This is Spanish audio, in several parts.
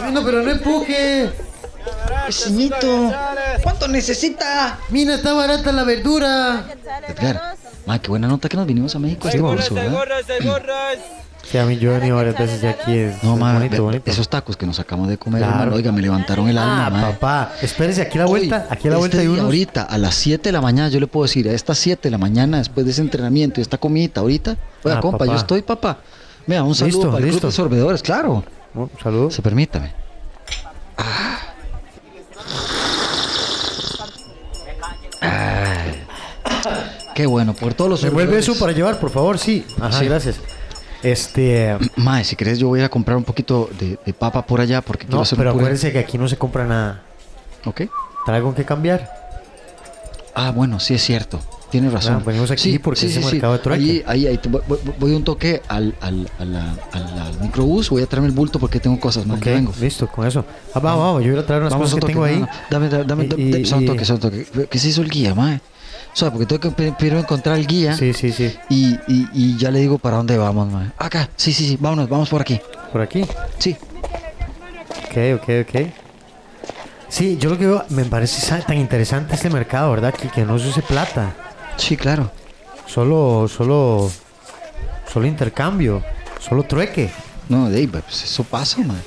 Bueno, pero no empuje. Vecinito, ¿cuánto necesita? Mira, está barata la verdura. Edgar, ma, qué buena nota que nos vinimos a México este curso, ¿verdad? Sí, a mí yo he venido varias veces ya aquí. Es, No, es ma, bonito, bonito. esos tacos que nos acabamos de comer, Claro. hermano, oiga, me levantaron el alma, Ah, ma. papá. Espérese, aquí a la vuelta. Hoy, Aquí a la vuelta este hay unos. Ahorita, a las 7 de la mañana, yo le puedo decir, a estas 7 de la mañana, después de ese entrenamiento y esta comidita, ahorita, oiga, Ah, compa, papá. yo estoy, papá. Mira, un saludo Listo, para el listo. club de sorbedores, claro. Oh, saludos. Se permítame. Ah. Ah. Qué bueno, por todos los ¿Me vuelve sorbedores. eso para llevar, por favor? Sí. Ajá, Sí. gracias. Este. Mae, si querés yo voy a comprar un poquito de, de papa por allá porque quiero No, hacer pero un acuérdense que aquí no se compra nada. ¿Ok? ¿Trae algo que cambiar? Ah, bueno, sí es cierto. Tienes razón. Ah, venimos aquí porque es el mercado de. Ahí, ahí, ahí voy, voy- un toque al, al, al- al microbús. Voy a traerme el bulto porque tengo cosas, man. Ok, Ya vengo. listo, con eso. Ah, vamos, vamos. Yo voy a traer unas Vamos cosas un que toque. tengo ahí. no. Dame, dame, dame, dame, y- toque, solo un toque. ¿Qué se hizo el guía, mae? O sea, porque tengo que pri- primero encontrar el guía Sí, sí, sí. y, y, y ya le digo para dónde vamos, mae. Acá, sí, sí, sí, vámonos, vamos por aquí. Por aquí. Sí. Ok, ok, ok. Sí, yo lo que veo, me parece tan interesante este mercado, ¿verdad? Que, que no se use plata. Sí, claro. Solo, solo, solo intercambio. Solo trueque. No, pues eso pasa, man.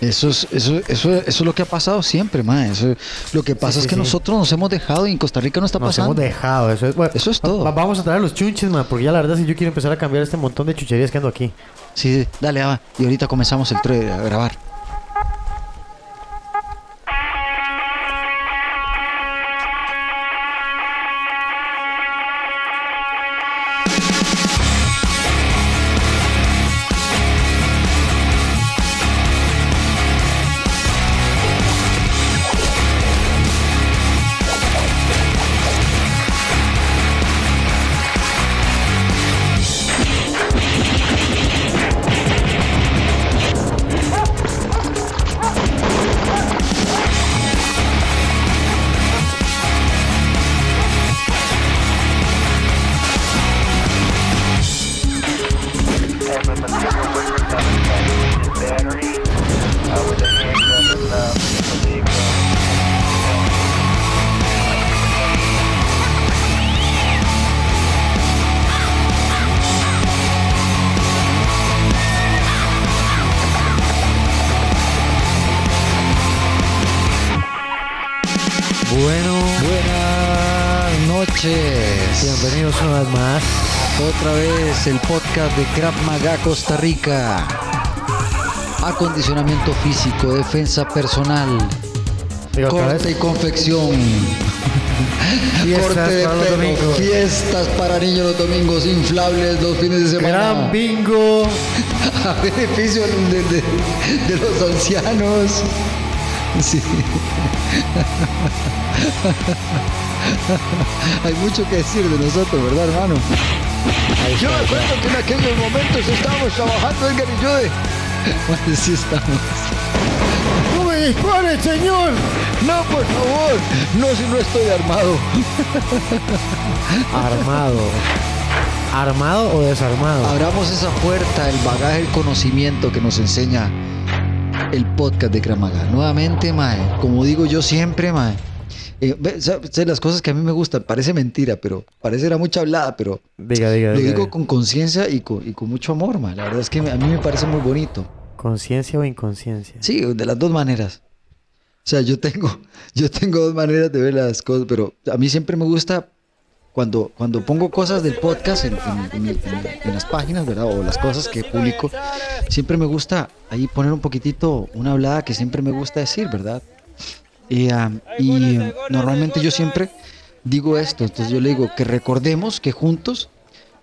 Eso es, eso, eso, eso es lo que ha pasado siempre, man. Eso, lo que pasa sí, es que sí. nosotros nos hemos dejado y en Costa Rica no está Nos pasando. hemos dejado. Eso es, bueno, Eso es todo. va- vamos a traer los chunches, man, porque ya la verdad si yo quiero empezar a cambiar este montón de chucherías que ando aquí. Sí, dale, va. Y ahorita comenzamos el a grabar. De Krav Maga Costa Rica. Acondicionamiento físico, defensa personal, Digo, corte y confección. Fiestas corte de pelo, fiestas para niños los domingos, inflables los fines de semana. Gran bingo. a beneficio de, de- de los ancianos. Sí. Hay mucho que decir de nosotros, ¿verdad, hermano? Yo me acuerdo que en aquellos momentos estábamos trabajando, Edgar y yo de... Bueno, sí estamos. ¡No me dispare, señor! No, por favor. No, si no estoy armado. Armado. ¿Armado o desarmado? Abramos esa puerta, el bagaje, el conocimiento que nos enseña el podcast de Kramaga. Nuevamente, Mae, como digo yo siempre, Mae. Eh, sé las cosas que a mí me gustan, parece mentira, pero parecerá mucha hablada, pero Diga, diga, lo diga. digo con conciencia y con, y con mucho amor, Mae. La verdad es que a mí me parece muy bonito. ¿Conciencia o inconsciencia? Sí, de las dos maneras. O sea, yo tengo, yo tengo dos maneras de ver las cosas, pero a mí siempre me gusta cuando, cuando pongo cosas del podcast en, en- en mi- en- en las páginas, ¿verdad? O las cosas que publico, siempre me gusta ahí poner un poquitito una hablada que siempre me gusta decir, ¿verdad? Y, ah, y, eh, normalmente yo siempre digo esto, entonces yo le digo que recordemos que juntos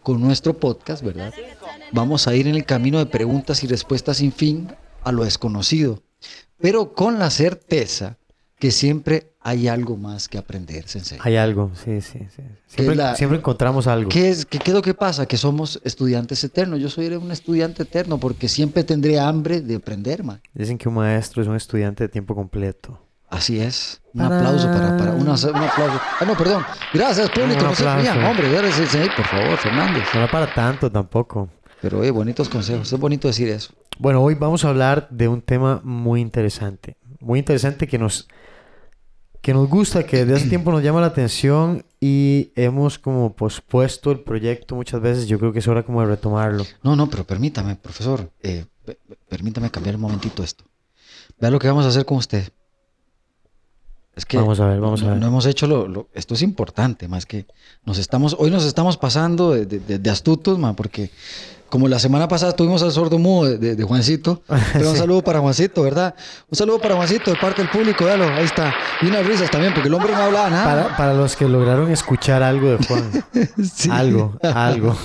con nuestro podcast, ¿verdad? Vamos a ir en el camino de preguntas y respuestas sin fin a lo desconocido, pero con la certeza que siempre hay algo más que aprender, Sensei. Hay algo, sí, sí, sí. Siempre, la- siempre encontramos algo. ¿Qué es, qué, qué es lo que pasa? Que somos estudiantes eternos. Yo soy un estudiante eterno porque siempre tendré hambre de aprender, man. Dicen que un maestro es un estudiante de tiempo completo. Así es. Un Para- aplauso para, para una- un aplauso. Ah, no, perdón. Gracias, público. No rían, hombre. Dale, Sensei, por favor, Fernández. No era para tanto tampoco. Pero, eh, bonitos consejos. Es bonito decir eso. Bueno, hoy vamos a hablar de un tema muy interesante. Muy interesante que nos, que nos gusta, que desde hace tiempo nos llama la atención y hemos como pospuesto el proyecto muchas veces. Yo creo que es hora como de retomarlo. No, no, pero permítame, profesor. eh, pe- pe- permítame cambiar un momentito esto. Vea lo que vamos a hacer con usted. Es que Vamos a ver, vamos a no, ver. no hemos hecho lo, lo- Esto es importante, más que nos estamos... Hoy nos estamos pasando de, de- de- de astutos, ma, porque como la semana pasada tuvimos al sordo mudo de, Juancito, pero un saludo para Juancito, ¿verdad? Un saludo para Juancito de parte del público, véalo, ahí está. Y unas risas también, porque el hombre no hablaba nada. Para, para los que lograron escuchar algo de Juan. Sí. Algo, algo.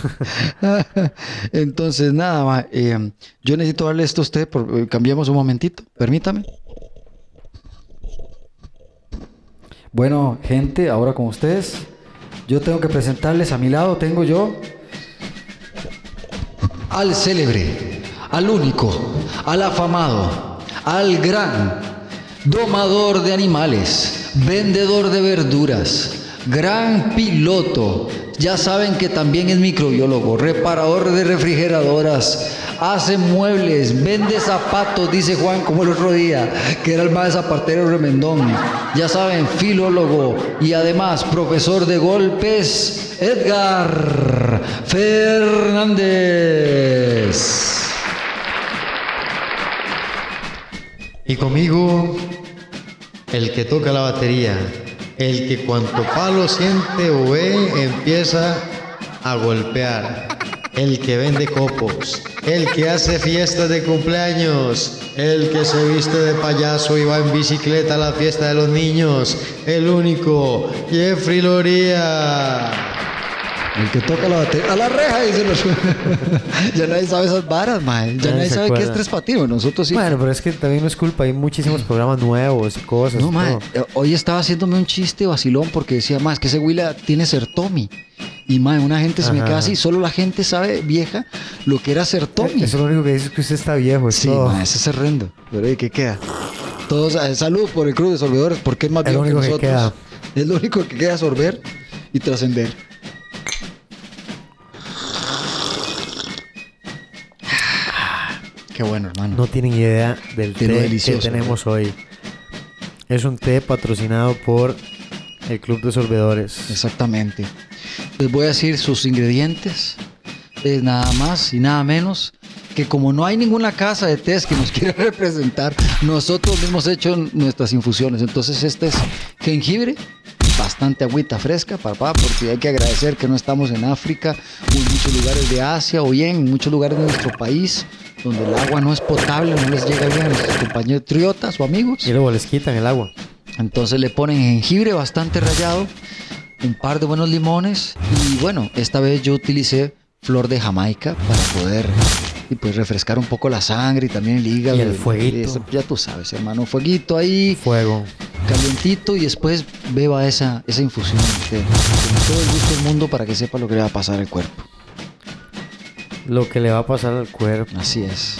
Entonces, nada, ma, eh, yo necesito darle esto a usted, por, eh, cambiemos un momentito, permítame. Bueno, gente, ahora con ustedes, yo tengo que presentarles a mi lado, tengo yo al célebre, al único, al afamado, al gran domador de animales, vendedor de verduras, gran piloto. Ya saben que también es microbiólogo, reparador de refrigeradoras, hace muebles, vende zapatos, dice Juan como el otro día, que era el más zapatero remendón. Ya saben, filólogo y además profesor de golpes, Edgar Fernández. Y conmigo, el que toca la batería, el que cuanto palo siente o ve, empieza a golpear, el que vende copos, el que hace fiestas de cumpleaños, el que se viste de payaso y va en bicicleta a la fiesta de los niños, el único, Jeffrey Loría. El que toca la batería. A la reja, dicen los. ya nadie sabe esas varas, mae. Ya Nadie sabe qué es tres patines. Nosotros sí. Bueno, pero es que también no es culpa. Hay muchísimos programas nuevos y cosas. no, mae. eh, Hoy estaba haciéndome un chiste vacilón porque decía, más que ese Willa tiene Sertomi. Y mae, una gente se me queda así. Solo la gente sabe, vieja, lo que era Sertomi. Eso lo único que dice es que usted está viejo. Es Sí, mae, ese es horrendo. Pero ¿y ¿qué queda? Todos, eh, salud por el Club de Sorbedores porque es más Es viejo que nosotros. queda. Es lo único que queda sorber y trascender. Qué bueno, hermano. No tienen idea del té delicioso, que tenemos hoy. Es un té patrocinado por el Club de Sorbedores. Exactamente. Les voy a decir sus ingredientes. Es nada más y nada menos que como no hay ninguna casa de test que nos quiera representar, nosotros hemos hecho nuestras infusiones. Entonces este es jengibre, bastante agüita fresca, papá, porque hay que agradecer que no estamos en África o en muchos lugares de Asia o bien en muchos lugares de nuestro país donde el agua no es potable, no les llega bien a nuestros compañeros triotas o amigos. Y luego les quitan el agua. Entonces le ponen jengibre bastante rallado, un par de buenos limones y bueno, esta vez yo utilicé flor de Jamaica para poder y pues refrescar un poco la sangre y también el hígado. Y el fueguito. Eso, ya tú sabes, hermano, fueguito ahí, Fuego. calientito y después beba esa, esa infusión con todo el gusto del mundo para que sepa lo que le va a pasar al cuerpo. Lo que le va a pasar al cuerpo. Así es.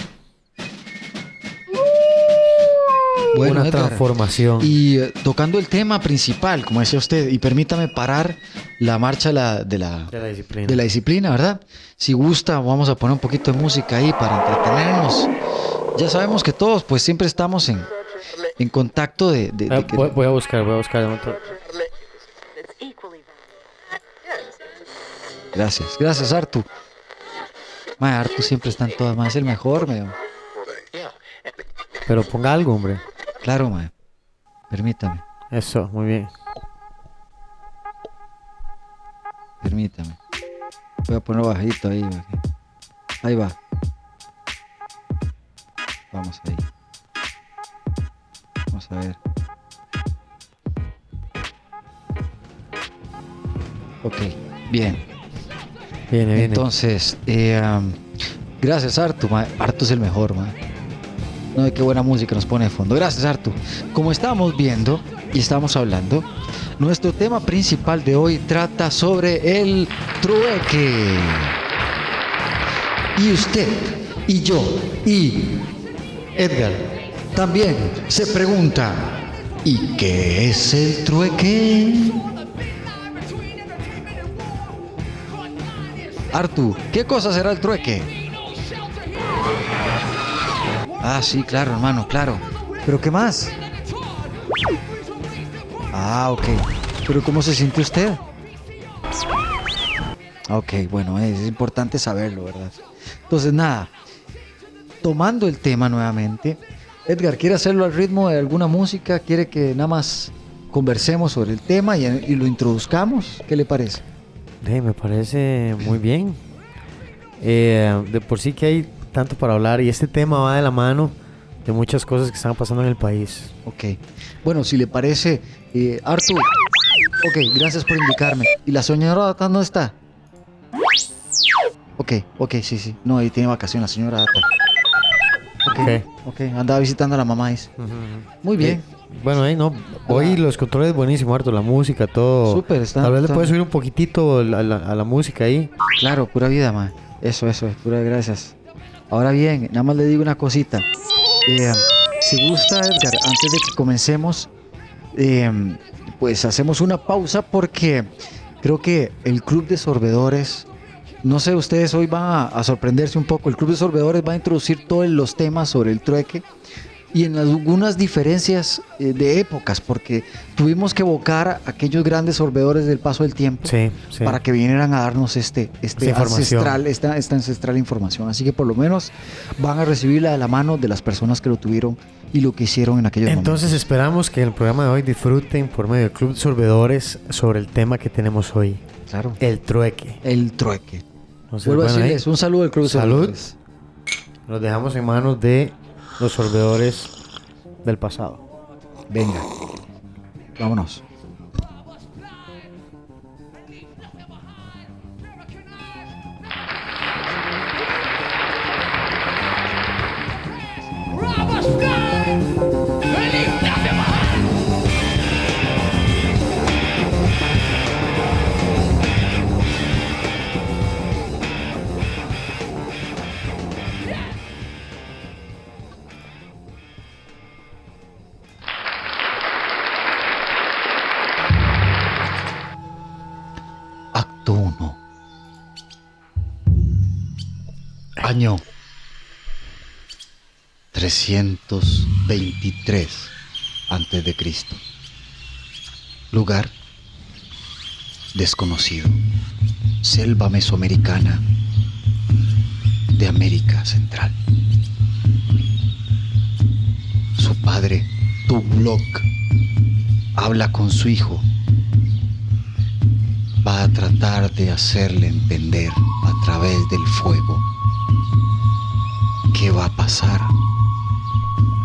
Una Edgar, transformación. Y eh, tocando el tema principal, como decía usted, y permítame parar la marcha la- de, la, de la disciplina. de la disciplina, ¿verdad? Si gusta, vamos a poner un poquito de música ahí para entretenernos. Ya sabemos que todos, pues siempre estamos en, en contacto de... de- de Ah, que- voy, voy a buscar, voy a buscar. Gracias, gracias Artu. Ma, Artu siempre está en todas, ma, es el mejor, me Pero ponga algo, hombre. Claro, ma. Permítame, Eso, muy bien. permítame. Voy a poner bajito ahí. ma, que- Ahí va. Vamos ahí. Vamos a ver. Ok, bien. Entonces, eh, gracias Artu. Artu es el mejor, ma. No, qué buena música nos pone de fondo. Gracias Artu. Como estábamos viendo y estábamos hablando, nuestro tema principal de hoy trata sobre el trueque. Y usted, y yo, y Edgar, también se pregunta, ¿y qué es el trueque? Artu, ¿qué cosa será el trueque? Ah, sí, claro, hermano, claro. ¿Pero qué más? Ah, ok. ¿Pero cómo se siente usted? Ok, bueno, es importante saberlo, ¿verdad? Entonces, nada. Tomando el tema nuevamente, Edgar, ¿quiere hacerlo al ritmo de alguna música? ¿Quiere que nada más conversemos sobre el tema y, y lo introduzcamos? ¿Qué le parece? Eh, me parece muy bien. Eh, de por sí que hay tanto para hablar y este tema va de la mano de muchas cosas que están pasando en el país. Ok. Bueno, si le parece, eh, Arthur. Ok, gracias por indicarme. ¿Y la señora Data dónde está? Ok, ok, sí, sí. No, ahí tiene vacaciones la señora Data. Ok, Ok. ok. Andaba visitando a la mamá. dice. Muy bien. Eh, bueno, ahí no. Hoy los controles buenísimo, Arto, la música, todo. Súper, está- Tal vez le puedes subir un poquitito a la, a la- música ahí. Claro, pura vida, man. Eso, eso, es pura gracias. Ahora bien, nada más le digo una cosita. Eh, si gusta, Edgar, antes de que comencemos, eh, pues hacemos una pausa porque creo que el Club de Sorbedores, no sé, ustedes hoy van a, a sorprenderse un poco. El Club de Sorbedores va a introducir todos los temas sobre el trueque y en algunas diferencias eh, de épocas, porque tuvimos que evocar a aquellos grandes sorbedores del paso del tiempo Sí, sí. para que vinieran a darnos este, este ancestral, esta, esta ancestral información. Así que por lo menos van a recibirla de la mano de las personas que lo tuvieron y lo que hicieron en aquellos Entonces esperamos que el programa de hoy disfruten por medio del Club de Sorbedores sobre el tema que tenemos hoy. Claro. el trueque. El trueque. Entonces, Vuelvo a ahí decirles un saludo del Club de Salud. Sorbedores. los dejamos en manos de los sorbedores del pasado. Venga. Vámonos. Año 323 antes de Cristo. Lugar desconocido. Selva mesoamericana de América Central. Su padre, Tublok, habla con su hijo va a tratar de hacerle entender a través del fuego qué va a pasar,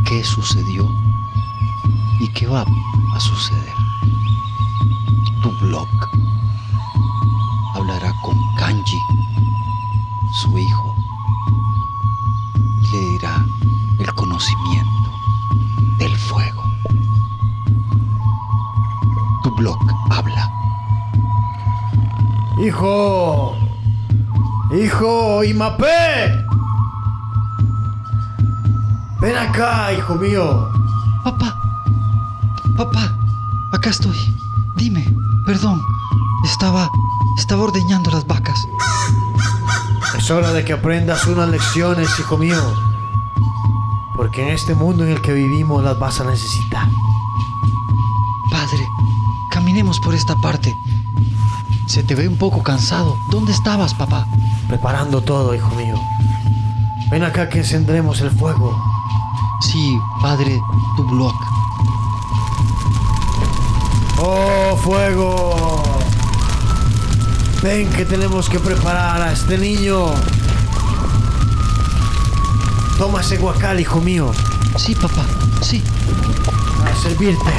qué sucedió y qué va a suceder. Tu blog hablará con Kanji, su hijo, y le dirá el conocimiento del fuego. Tu blog habla. ¡Hijo! ¡Hijo! ¡Imape! Ven acá, hijo mío. Papá, papá, acá estoy. Dime, perdón. Estaba, estaba ordeñando las vacas. Es hora de que aprendas unas lecciones, hijo mío. Porque en este mundo en el que vivimos las vas a necesitar. Padre, caminemos por esta parte. Se te ve un poco cansado. ¿Dónde estabas, papá? Preparando todo, hijo mío. Ven acá que encendremos el fuego. Sí, padre, tu blog. ¡Oh, fuego! Ven que tenemos que preparar a este niño. Toma ese guacal, hijo mío, Sí, papá, sí. para servirte.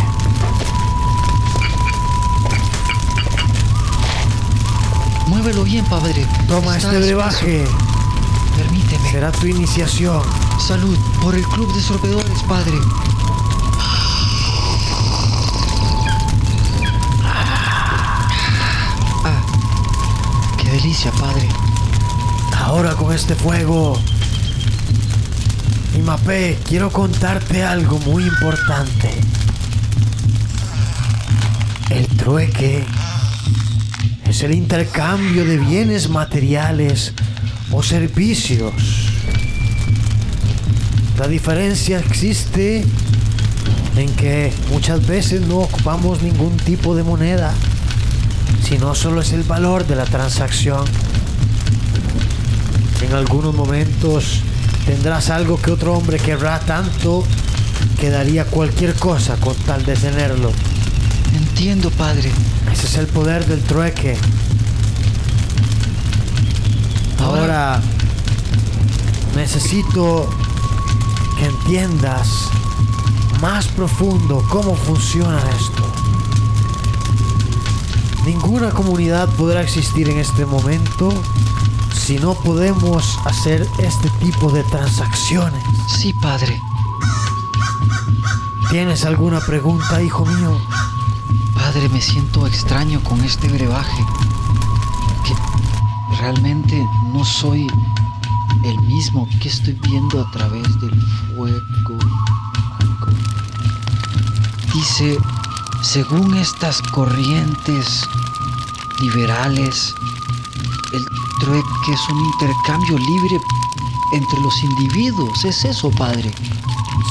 Muévelo bien, padre. Toma Está este brebaje. Permíteme. Será tu iniciación. Salud por el club de sorbedores, padre. Ah, qué delicia, padre. Ahora con este fuego. Imape, quiero contarte algo muy importante. El trueque es el intercambio de bienes materiales o servicios. La diferencia existe en que muchas veces no ocupamos ningún tipo de moneda, sino solo es el valor de la transacción. En algunos momentos tendrás algo que otro hombre querrá tanto que daría cualquier cosa con tal de tenerlo. Entiendo, padre. Ese es el poder del trueque. Ahora necesito que entiendas más profundo cómo funciona esto. Ninguna comunidad podrá existir en este momento si no podemos hacer este tipo de transacciones. Sí, padre. ¿Tienes alguna pregunta, hijo mío? Padre, me siento extraño con este brebaje. Que realmente no soy el mismo que estoy viendo a través del fuego. Dice, según estas corrientes liberales, el trueque es un intercambio libre entre los individuos. Es eso, padre.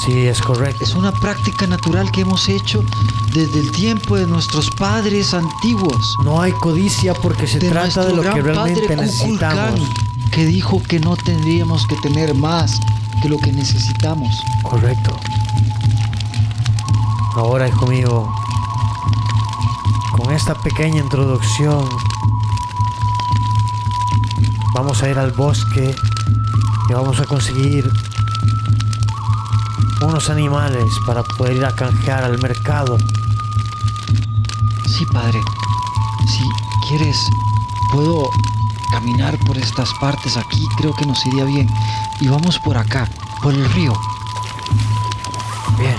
Sí, es correcto. Es una práctica natural que hemos hecho desde el tiempo de nuestros padres antiguos. No hay codicia porque se de trata de lo que realmente necesitamos. Kukulkan, que dijo que no tendríamos que tener más que lo que necesitamos. Correcto. Ahora, hijo mío, con esta pequeña introducción, vamos a ir al bosque y vamos a conseguir unos animales para poder ir a canjear al mercado. Sí, padre. Si quieres, puedo caminar por estas partes aquí. Creo que nos iría bien. Y vamos por acá, por el río. Bien,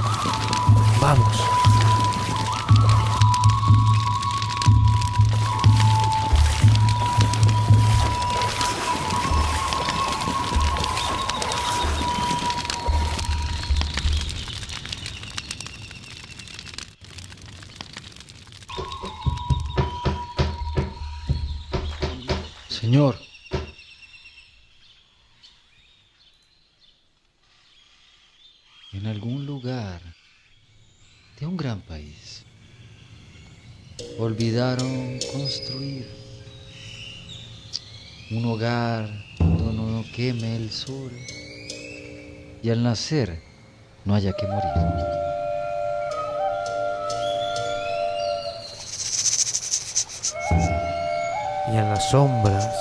vamos. En algún lugar de un gran país olvidaron construir un hogar donde no queme el sol y al nacer no haya que morir. Y en las sombras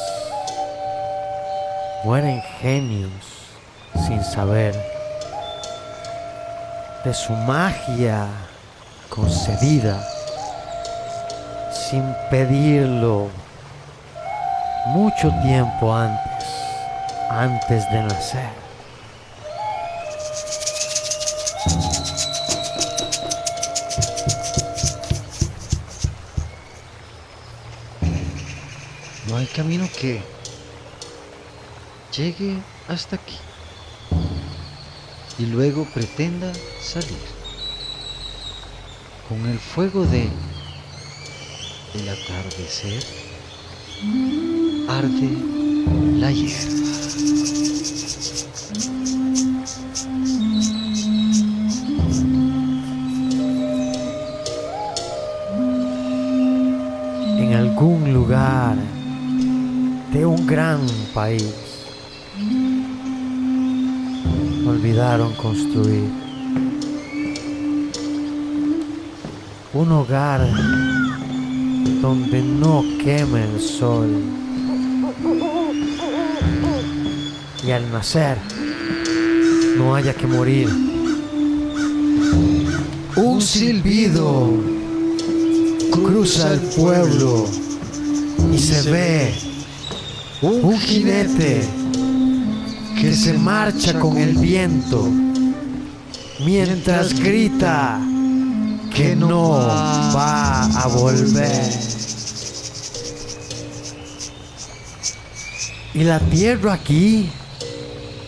mueren genios sin saber de su magia concedida sin pedirlo mucho tiempo antes, antes de nacer. No hay camino que llegue hasta aquí y luego pretenda salir. Con el fuego de el atardecer arde la hierba. en algún lugar de un gran país construir un hogar donde no queme el sol y al nacer no haya que morir. Un silbido cruza el pueblo y se ve un jinete que se marcha con el viento mientras grita que no va a volver. Y la tierra aquí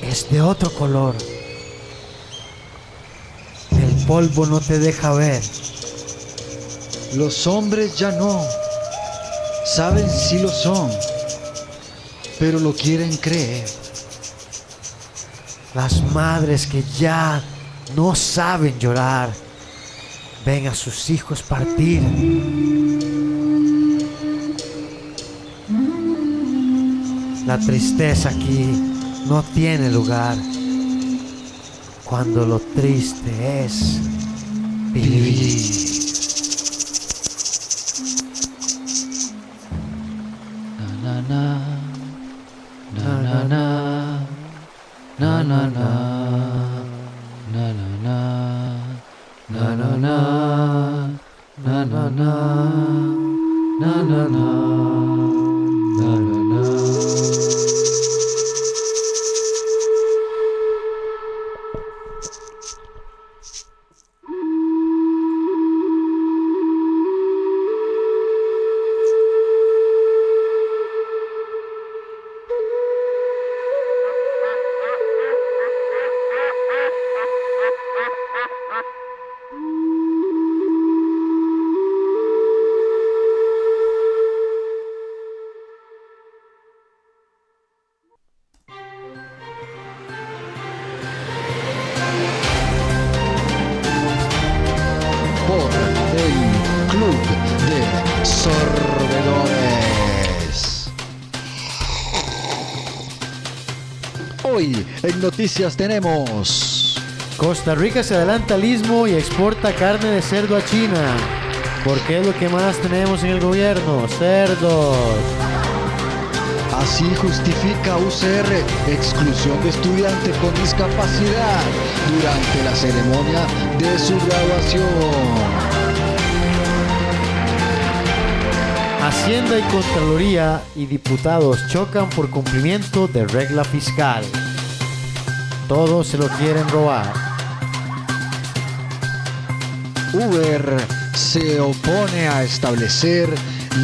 es de otro color. El polvo no te deja ver. Los hombres ya no. Saben si lo son, pero lo quieren creer. Las madres que ya no saben llorar ven a sus hijos partir. La tristeza aquí no tiene lugar cuando lo triste es vivir. Noticias tenemos Costa Rica se adelanta al istmo y exporta carne de cerdo a China. Porque es lo que más tenemos en el gobierno, cerdos. Así justifica UCR exclusión de estudiante con discapacidad durante la ceremonia de su graduación. Hacienda y Contraloría y diputados chocan por cumplimiento de regla fiscal. Todos se lo quieren robar. Uber se opone a establecer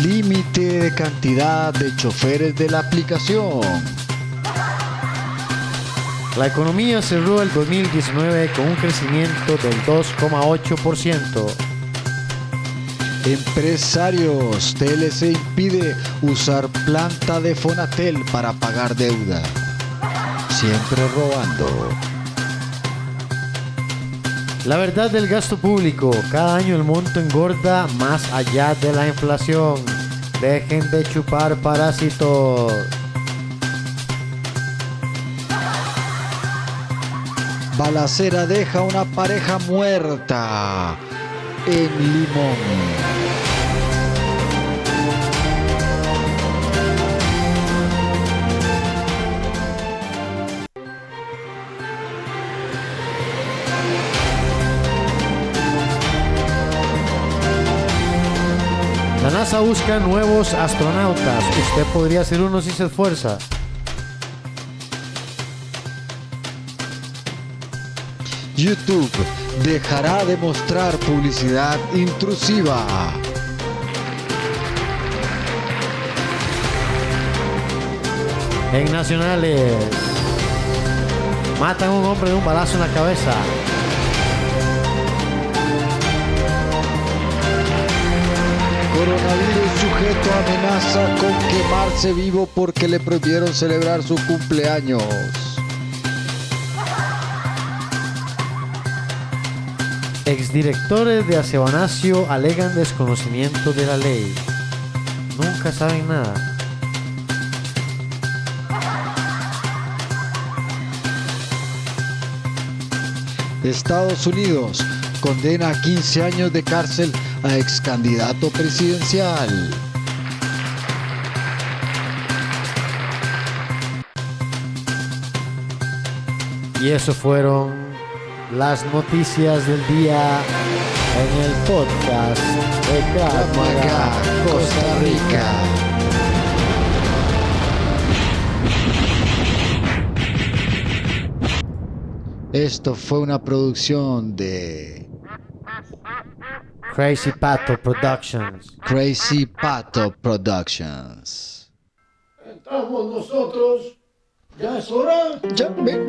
límite de cantidad de choferes de la aplicación. La economía cerró el 2019 con un crecimiento del 2,8%. Empresarios, TLC impide usar planta de Fonatel para pagar deuda. Siempre robando. La verdad del gasto público, cada año el monto engorda más allá de la inflación. Dejen de chupar parásitos. Balacera deja una pareja muerta en Limón. NASA busca nuevos astronautas. Usted podría ser uno si se esfuerza. YouTube dejará de mostrar publicidad intrusiva. En nacionales. Matan a un hombre de un balazo en la cabeza. Coronavirus sujeto amenaza con quemarse vivo porque le prohibieron celebrar su cumpleaños. Exdirectores de Acebanacio alegan desconocimiento de la ley. Nunca saben nada. Estados Unidos condena a 15 años de cárcel a ex candidato presidencial. Y eso fueron las noticias del día en el podcast de Maga, Costa Rica. Esto fue una producción de Crazy Pato Productions. Crazy Pato Productions. Entramos nosotros. Ya es hora. Ya, ven,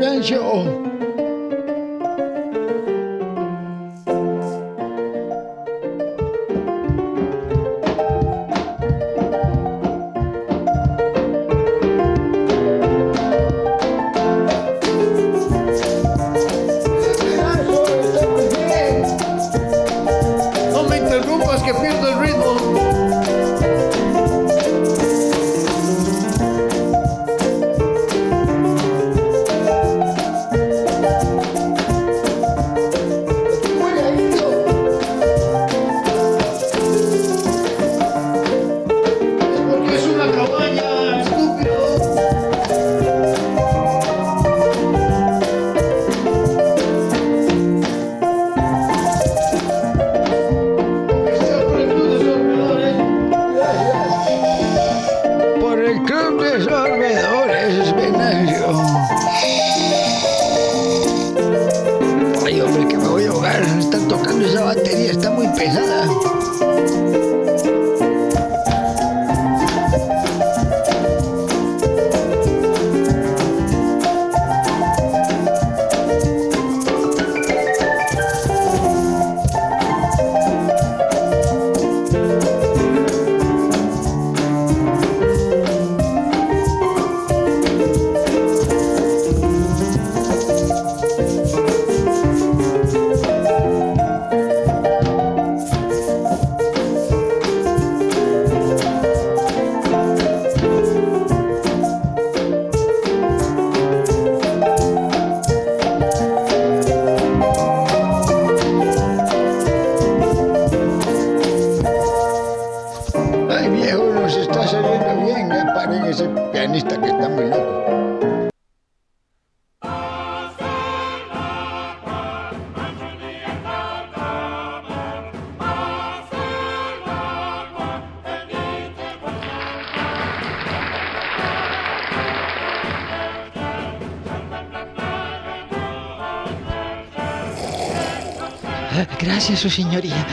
Gracias, su señoría.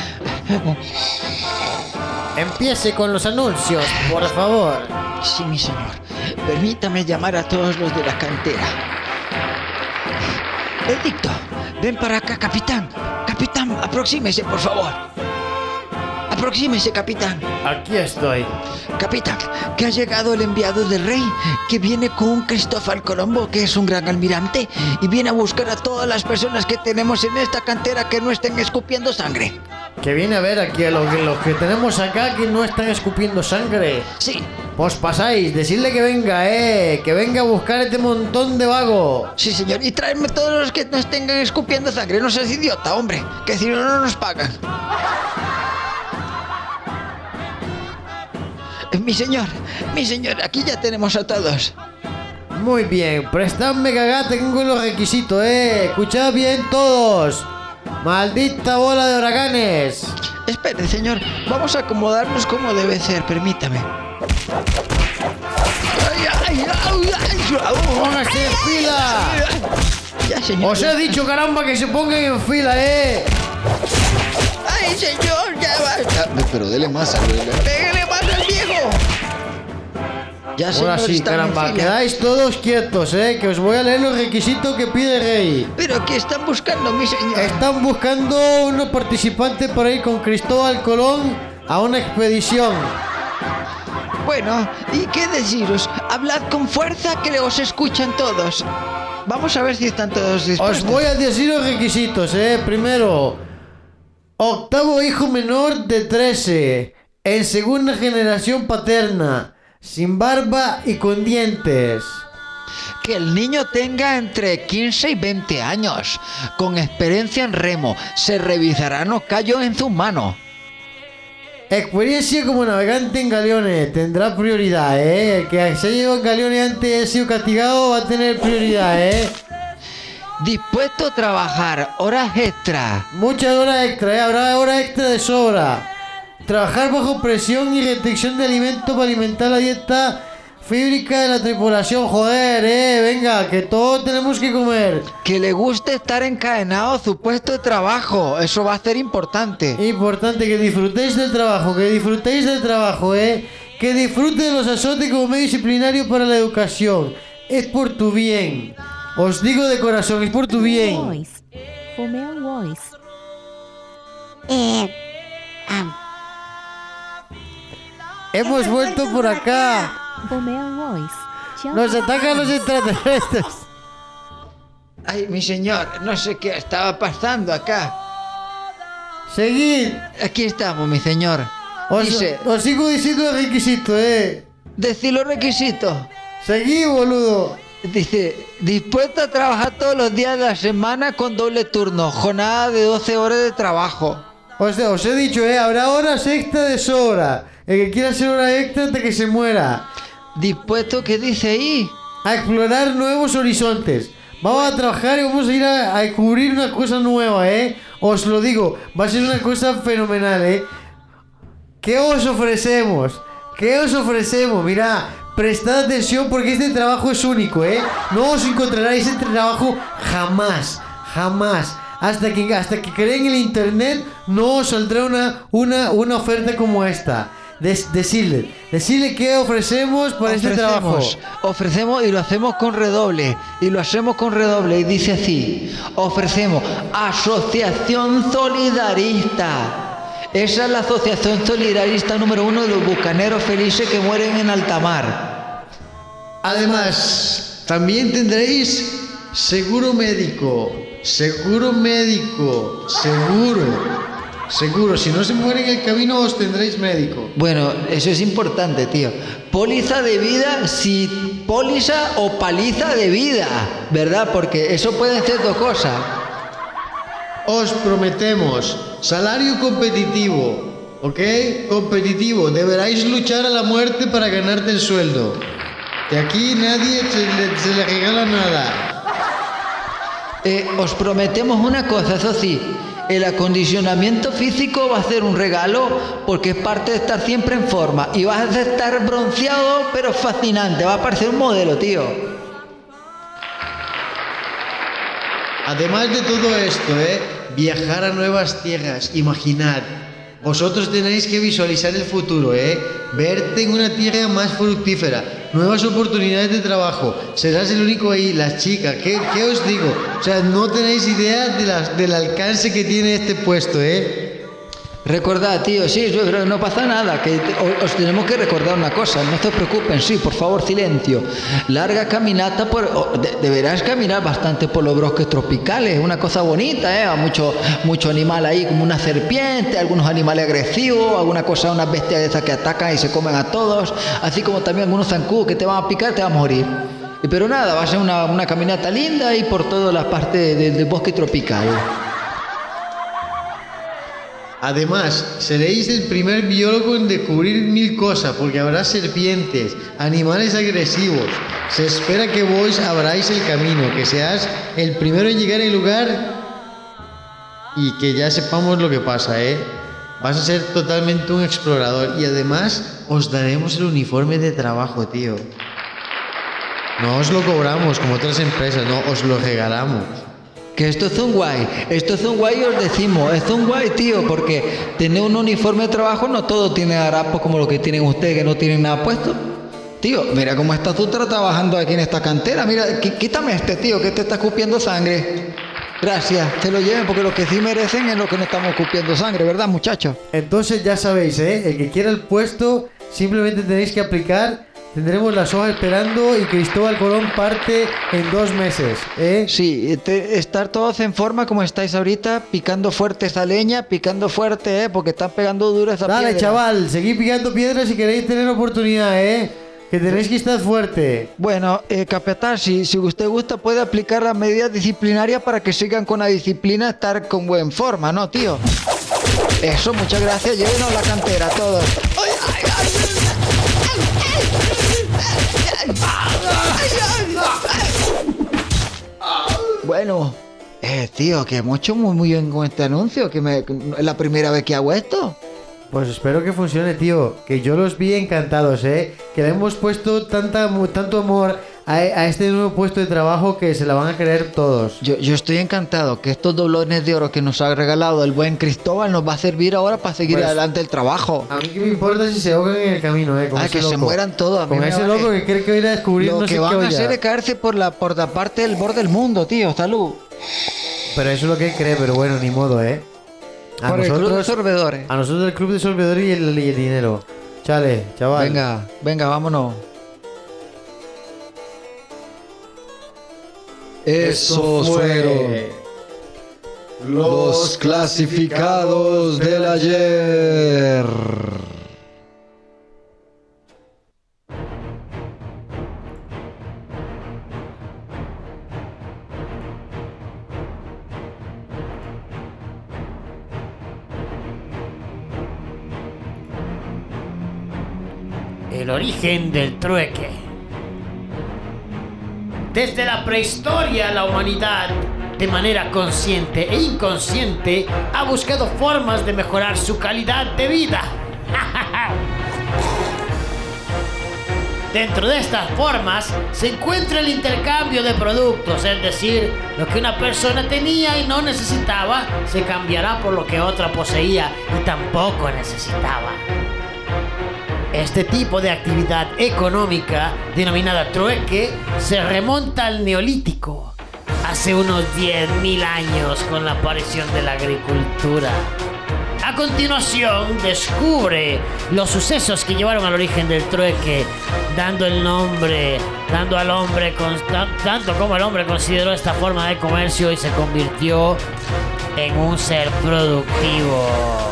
Empiece con los anuncios, por favor. Sí, mi señor. Permítame llamar a todos los de la cantera. Edicto, ven para acá, capitán. Capitán, aproxímese, por favor. Aproxímese, capitán. Aquí estoy. Capitán, que ha llegado el enviado del rey, que viene con Cristóbal Colombo, que es un gran almirante, y viene a buscar a todas las personas que tenemos en esta cantera que no estén escupiendo sangre. Que viene a ver aquí a los, los que tenemos acá que no están escupiendo sangre. Sí, Pues pasáis, decirle que venga, eh. Que venga a buscar este montón de vago. sí, señor. Y tráeme todos los que no estén escupiendo sangre. No seas idiota, hombre, que si no, no nos pagan. Mi señor, mi señor, aquí ya tenemos a todos. Muy bien, prestadme cagá, tengo los requisitos, eh. Escuchad bien todos. Maldita bola de huracanes. Espere, señor, vamos a acomodarnos como debe ser, permítame. Ay, ay, ay, ay, au. Póngase en fila. Ya, señor. Os he dicho, caramba, que se pongan en fila, eh. Ay, señor, ya basta. Pero dele más, viejo. Ya, Ahora sí, caramba, quedáis todos quietos, eh. Que os voy a leer los requisitos que pide rey. Pero ¿qué están buscando, mi señor? Están buscando unos participantes para ir con Cristóbal Colón a una expedición. Bueno, ¿y qué deciros? Hablad con fuerza que os escuchan todos. Vamos a ver si están todos dispuestos. Os voy a decir los requisitos, eh. Primero, octavo hijo menor de 13, en segunda generación paterna, sin barba y con dientes. Que el niño tenga entre 15 y 20 años, con experiencia en remo, se revisará no callo en su mano. Experiencia como navegante en galeones tendrá prioridad, eh. El que se ha llevado en galeones antes y ha sido castigado va a tener prioridad, eh. Dispuesto a trabajar horas extra. Muchas horas extra, ¿eh? habrá horas extra de sobra. Trabajar bajo presión y restricción de alimentos para alimentar la dieta fíbrica de la tripulación. Joder, eh, venga, que todos tenemos que comer. Que le guste estar encadenado a su puesto de trabajo. Eso va a ser importante. Importante que disfrutéis del trabajo, que disfrutéis del trabajo, eh. Que disfruten de los azotes como medio disciplinario para la educación. Es por tu bien. Os digo de corazón, es por tu bien. Voice. For male voice. Eh, Hemos vuelto por acá. Nos atacan los extraterrestres. Ay, mi señor, no sé qué estaba pasando acá. Seguid. Aquí estamos, mi señor. Os, Dice, os sigo diciendo el requisito, eh. decir los requisitos. Seguí, boludo. Dice, dispuesto a trabajar todos los días de la semana con doble turno, jornada de 12 horas de trabajo. Os he dicho, eh, habrá horas extra de sobra. El que quiera hacer hora extra hasta que se muera. Dispuesto, ¿qué dice ahí? A explorar nuevos horizontes. Vamos a trabajar y vamos a ir a, a descubrir una cosa nueva, eh. Os lo digo, va a ser una cosa fenomenal, eh. ¿Qué os ofrecemos? ¿Qué os ofrecemos? Mira, prestad atención porque este trabajo es único, ¿eh? No os encontraréis este trabajo jamás, jamás. Hasta que, hasta que creen el internet, no saldrá una, una, una oferta como esta. Des- decirle, decirle qué ofrecemos por este trabajo. Ofrecemos, ofrecemos y lo hacemos con redoble. Y lo hacemos con redoble. Y dice así: ofrecemos Asociación Solidarista. Esa es la asociación solidarista número uno de los bucaneros felices que mueren en alta mar. Además, también tendréis seguro médico. Seguro médico. Seguro. Seguro. Si no se muere en el camino, os tendréis médico. Bueno, eso es importante, tío. Póliza de vida, si póliza o paliza de vida, ¿verdad? Porque eso pueden ser dos cosas. Os prometemos salario competitivo. ¿Ok? Competitivo. Deberáis luchar a la muerte para ganarte el sueldo. Que aquí nadie se le, se le regala nada. Eh, os prometemos una cosa, eso sí, el acondicionamiento físico va a ser un regalo porque es parte de estar siempre en forma y vas a estar bronceado pero fascinante, va a parecer un modelo, tío. Además de todo esto, ¿eh? Viajar a nuevas tierras. Imaginad. Vosotros tenéis que visualizar el futuro, ¿eh? Verte en una tierra más fructífera. Nuevas oportunidades de trabajo. Serás el único ahí, las chicas. ¿Qué, qué os digo? O sea, no tenéis idea del alcance que tiene este puesto, ¿eh? Recordad, tío, sí, no pasa nada, que os tenemos que recordar una cosa, no se preocupen, sí, por favor, silencio. Larga caminata por... deberás caminar bastante por los bosques tropicales, es una cosa bonita, ¿eh? Mucho, mucho animal ahí, como una serpiente, algunos animales agresivos, alguna cosa, unas bestias de esas que atacan y se comen a todos, así como también algunos zancudos que te van a picar, te van a morir. Pero nada, va a ser una, una caminata linda y por todas las partes de- del bosque tropical. Además, seréis el primer biólogo en descubrir mil cosas, porque habrá serpientes, animales agresivos. Se espera que vos abráis el camino, que seas el primero en llegar al lugar y que ya sepamos lo que pasa, ¿eh? Vas a ser totalmente un explorador y además os daremos el uniforme de trabajo, tío. No os lo cobramos como otras empresas, no, os lo regalamos. Que esto es un guay, esto es un guay os decimos, es un guay tío, porque tener un uniforme de trabajo no todo tiene harapos como lo que tienen ustedes que no tienen nada puesto. Tío, mira cómo estás tú tra- trabajando aquí en esta cantera, mira, quítame este tío que te está escupiendo sangre. Gracias, te lo lleven porque lo que sí merecen es lo que no estamos escupiendo sangre, ¿verdad muchachos? Entonces ya sabéis, ¿eh? El que quiera el puesto, simplemente tenéis que aplicar. Tendremos las hojas esperando y Cristóbal Colón parte en dos meses, ¿eh? Sí, te- estar todos en forma como estáis ahorita, picando fuerte esa leña, picando fuerte, ¿eh? porque están pegando duro esa Dale, piedra. chaval, seguid picando piedras si queréis tener oportunidad, ¿eh? Que tenéis que estar fuerte. Bueno, eh, capitán, si, si usted gusta puede aplicar las medidas disciplinarias para que sigan con la disciplina, estar con buen forma, ¿no, tío? Eso, muchas gracias. Llévenos la cantera todos. Bueno, eh, tío, que hemos hecho muy, muy bien con este anuncio, que me, es la primera vez que hago esto. Pues espero que funcione, tío. Que yo los vi encantados, ¿eh? Que le hemos puesto tanta, tanto amor a, a este nuevo puesto de trabajo que se la van a querer todos. Yo, yo estoy encantado que estos doblones de oro que nos ha regalado el buen Cristóbal nos va a servir ahora para seguir Pues, adelante el trabajo. A mí que me importa si se ahogan en el camino, ¿eh? Con Ah, ese que se mueran todos, Con ese loco que cree que va a ir a descubrir Lo no que sé van a hacer es caerse por la, por la parte del borde del mundo, tío. Salud. Pero eso es lo que él cree, pero bueno, ni modo, ¿eh? A por el club de nosotros, sorbedores. a nosotros el club de y el, y el dinero. Chale, chaval. Venga, venga, vámonos. Esos fueron los clasificados del ayer. El origen del trueque. Desde la prehistoria la humanidad, de manera consciente e inconsciente, ha buscado formas de mejorar su calidad de vida. Dentro de estas formas se encuentra el intercambio de productos, es decir, lo que una persona tenía y no necesitaba se cambiará por lo que otra poseía y tampoco necesitaba. Este tipo de actividad económica, denominada trueque, se remonta al neolítico, hace unos 10.000 años con la aparición de la agricultura. A continuación, descubre los sucesos que llevaron al origen del trueque, dando el nombre, dando al hombre, tanto como el hombre consideró esta forma de comercio y se convirtió en un ser productivo.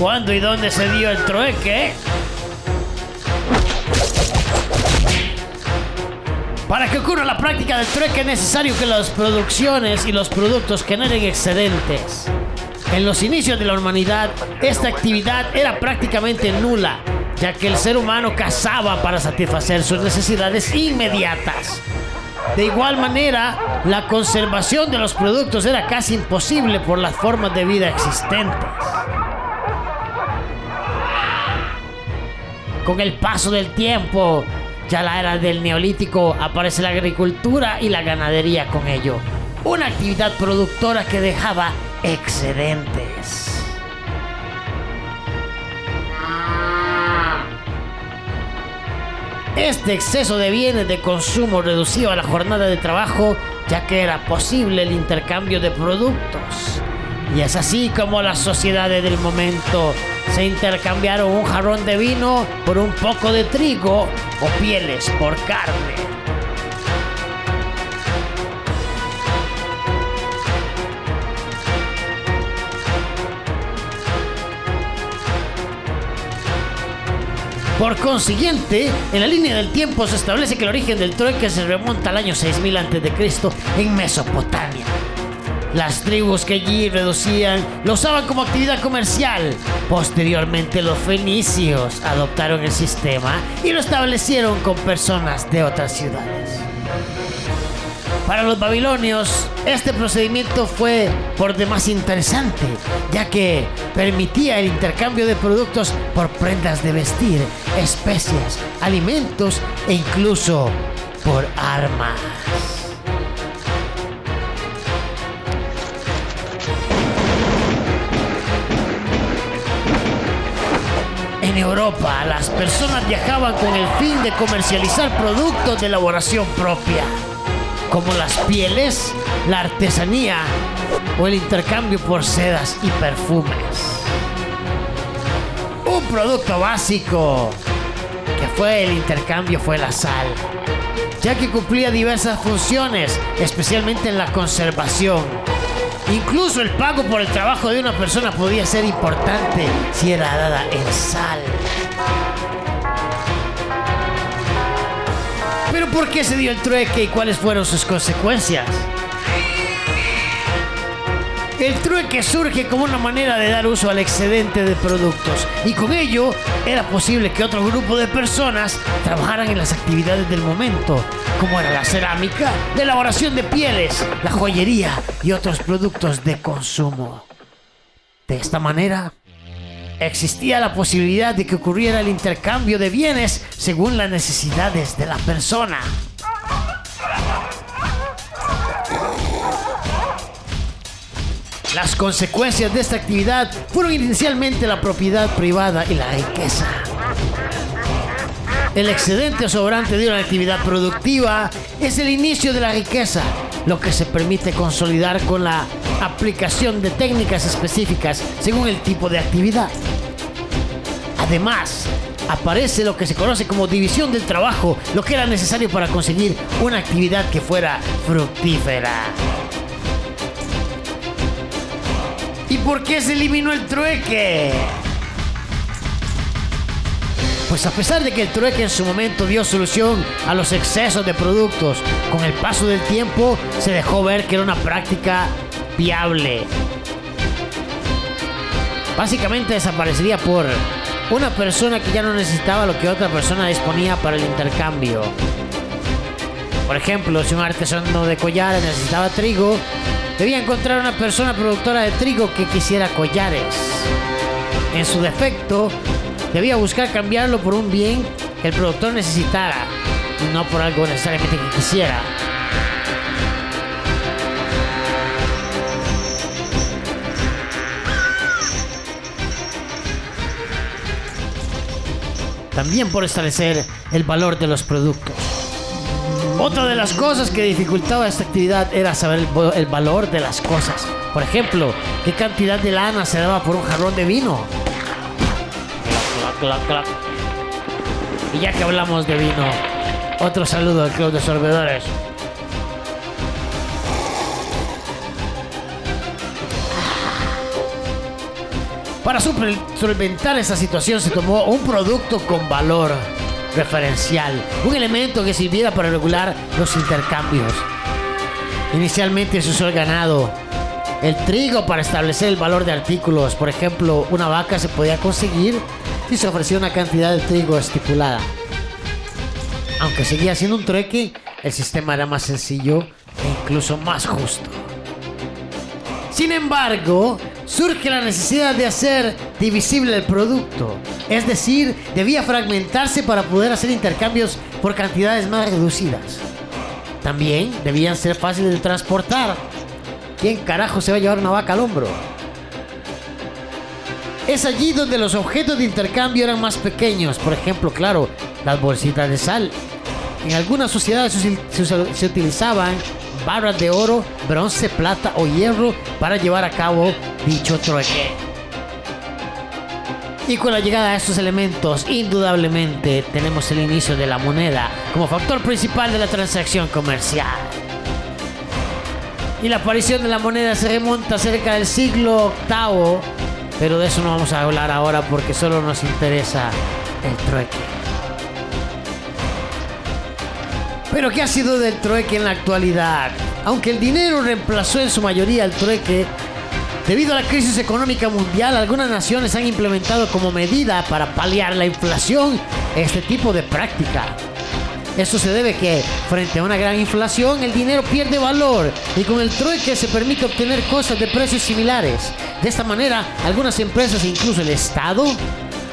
¿Cuándo y dónde se dio el trueque? Para que ocurra la práctica del trueque es necesario que las producciones y los productos generen excedentes. En los inicios de la humanidad, esta actividad era prácticamente nula, ya que el ser humano cazaba para satisfacer sus necesidades inmediatas. De igual manera, la conservación de los productos era casi imposible por las formas de vida existentes. Con el paso del tiempo, ya la era del neolítico, aparece la agricultura y la ganadería con ello. Una actividad productora que dejaba excedentes. Este exceso de bienes de consumo reducía la jornada de trabajo ya que era posible el intercambio de productos. Y es así como las sociedades del momento se intercambiaron un jarrón de vino por un poco de trigo o pieles por carne. Por consiguiente, en la línea del tiempo se establece que el origen del trueque se remonta al año 6000 a.C. en Mesopotamia. Las tribus que allí reducían lo usaban como actividad comercial. Posteriormente los fenicios adoptaron el sistema y lo establecieron con personas de otras ciudades. Para los babilonios, este procedimiento fue por demás interesante, ya que permitía el intercambio de productos por prendas de vestir, especias, alimentos e incluso por armas. En Europa, las personas viajaban con el fin de comercializar productos de elaboración propia, como las pieles, la artesanía o el intercambio por sedas y perfumes. Un producto básico que fue el intercambio fue la sal, ya que cumplía diversas funciones, especialmente en la conservación. Incluso el pago por el trabajo de una persona podía ser importante si era dada en sal. Pero ¿por qué se dio el trueque y cuáles fueron sus consecuencias? El trueque surge como una manera de dar uso al excedente de productos y con ello era posible que otro grupo de personas trabajaran en las actividades del momento, como era la cerámica, la elaboración de pieles, la joyería y otros productos de consumo. De esta manera, existía la posibilidad de que ocurriera el intercambio de bienes según las necesidades de la persona. Las consecuencias de esta actividad fueron inicialmente la propiedad privada y la riqueza. El excedente sobrante de una actividad productiva es el inicio de la riqueza, lo que se permite consolidar con la aplicación de técnicas específicas según el tipo de actividad. Además, aparece lo que se conoce como división del trabajo, lo que era necesario para conseguir una actividad que fuera fructífera. ¿Y por qué se eliminó el trueque? Pues a pesar de que el trueque en su momento dio solución a los excesos de productos, con el paso del tiempo se dejó ver que era una práctica viable. Básicamente desaparecería por una persona que ya no necesitaba lo que otra persona disponía para el intercambio. Por ejemplo, si un artesano de collares necesitaba trigo, debía encontrar una persona productora de trigo que quisiera collares. En su defecto, debía buscar cambiarlo por un bien que el productor necesitara y no por algo necesariamente que quisiera. También por establecer el valor de los productos. Otra de las cosas que dificultaba esta actividad era saber el, valor de las cosas. Por ejemplo, qué cantidad de lana se daba por un jarrón de vino. Clac, clac, clac, clac. Y ya que hablamos de vino, otro saludo al Club de Sorbedores. Para solventar esta situación se tomó un producto con valor referencial, un elemento que sirviera para regular los intercambios. Inicialmente se usó el ganado, el trigo para establecer el valor de artículos. Por ejemplo, una vaca se podía conseguir si se ofrecía una cantidad de trigo estipulada. Aunque seguía siendo un trueque, el sistema era más sencillo e incluso más justo. Sin embargo, surge la necesidad de hacer divisible el producto. Es decir, debía fragmentarse para poder hacer intercambios por cantidades más reducidas. También debían ser fáciles de transportar. ¿Quién carajo se va a llevar una vaca al hombro? Es allí donde los objetos de intercambio eran más pequeños. Por ejemplo, claro, las bolsitas de sal. En algunas sociedades se, utilizaban barras de oro, bronce, plata o hierro para llevar a cabo dicho trueque. Y con la llegada de estos elementos, indudablemente tenemos el inicio de la moneda como factor principal de la transacción comercial. Y la aparición de la moneda se remonta cerca del siglo VIII, pero de eso no vamos a hablar ahora porque solo nos interesa el trueque. Pero ¿qué ha sido del trueque en la actualidad? Aunque el dinero reemplazó en su mayoría el trueque, debido a la crisis económica mundial, algunas naciones han implementado como medida para paliar la inflación este tipo de práctica. Esto se debe que, frente a una gran inflación, el dinero pierde valor y con el trueque se permite obtener cosas de precios similares. De esta manera, algunas empresas e incluso el Estado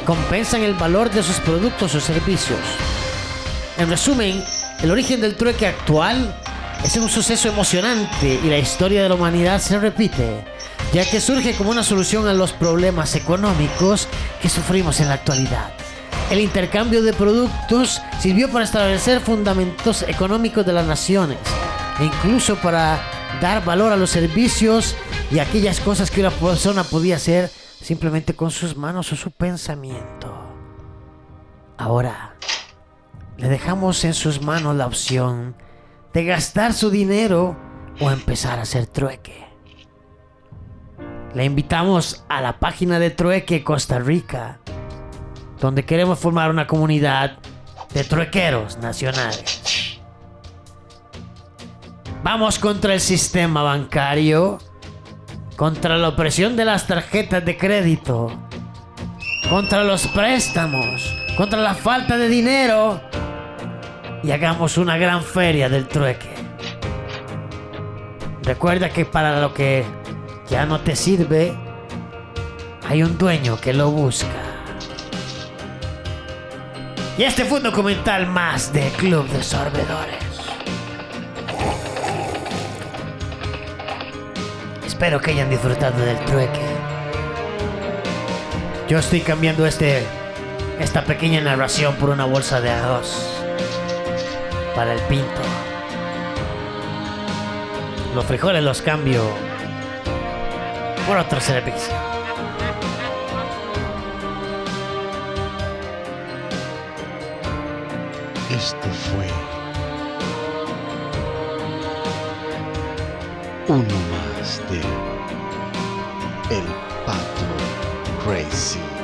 compensan el valor de sus productos o servicios. En resumen, el origen del trueque actual es un suceso emocionante y la historia de la humanidad se repite, ya que surge como una solución a los problemas económicos que sufrimos en la actualidad. El intercambio de productos sirvió para establecer fundamentos económicos de las naciones e incluso para dar valor a los servicios y aquellas cosas que una persona podía hacer simplemente con sus manos o su pensamiento. Ahora, le dejamos en sus manos la opción de gastar su dinero o empezar a hacer trueque. Le invitamos a la página de Trueque Costa Rica, donde queremos formar una comunidad de truequeros nacionales. Vamos contra el sistema bancario, contra la opresión de las tarjetas de crédito, contra los préstamos, contra la falta de dinero y hagamos una gran feria del trueque. Recuerda que para lo que ya no te sirve, hay un dueño que lo busca. Y este fue un documental más de Club de Sorbedores. Espero que hayan disfrutado del trueque. Yo estoy cambiando este, esta pequeña narración por una bolsa de arroz para el pinto. Los frijoles los cambio por otro servicio. Esto fue uno más de El Pato Crazy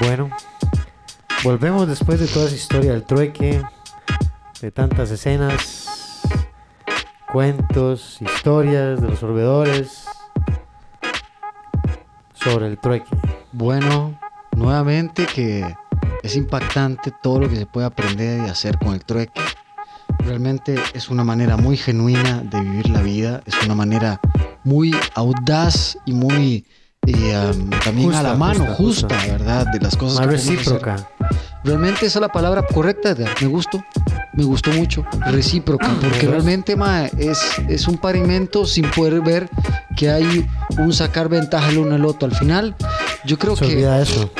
Bueno, volvemos después de toda esa historia del trueque, de tantas escenas, cuentos, historias de los sorbedores sobre el trueque. Bueno, nuevamente que es impactante todo lo que se puede aprender y hacer con el trueque. Realmente es una manera muy genuina de vivir la vida, es una manera muy audaz y muy eh, am, también a la mano, justa, justa, justa. ¿verdad? De las cosas Más que recíproca. Realmente esa es la palabra correcta. Me gustó. Me gustó mucho. Recíproca. Porque ¿Verdad? realmente, mae, es, es un parimento sin poder ver que hay un sacar ventaja el uno al otro. Al final, yo creo Se que eso.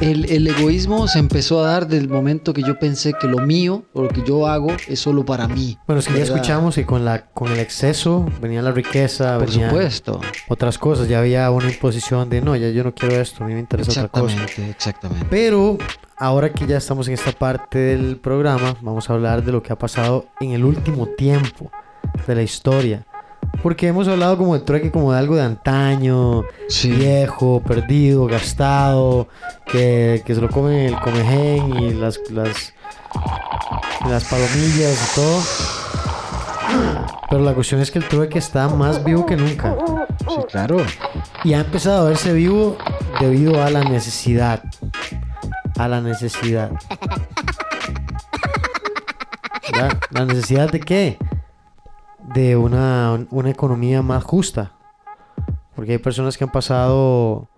el, el egoísmo se empezó a dar del momento que yo pensé que lo mío o lo que yo hago es solo para mí. Bueno, es que ya ¿verdad? escuchamos que con, la, con el exceso venía la riqueza, Por venía supuesto. otras cosas. Ya había una imposición de no, ya yo no quiero esto, a mí me interesa otra cosa. Exactamente, exactamente. Pero ahora que ya estamos en esta parte del programa, vamos a hablar de lo que ha pasado en el último tiempo de la historia. Porque hemos hablado como de trueque como de algo de antaño, Sí. viejo, perdido, gastado, que, que se lo comen el comején y las, las, las palomillas y todo. Pero la cuestión es que el trueque está más vivo que nunca. Sí, claro. Y ha empezado a verse vivo debido a la necesidad. A la necesidad. ¿Ya? ¿La necesidad de qué? De una, una economía más justa. Porque hay personas que han pasado,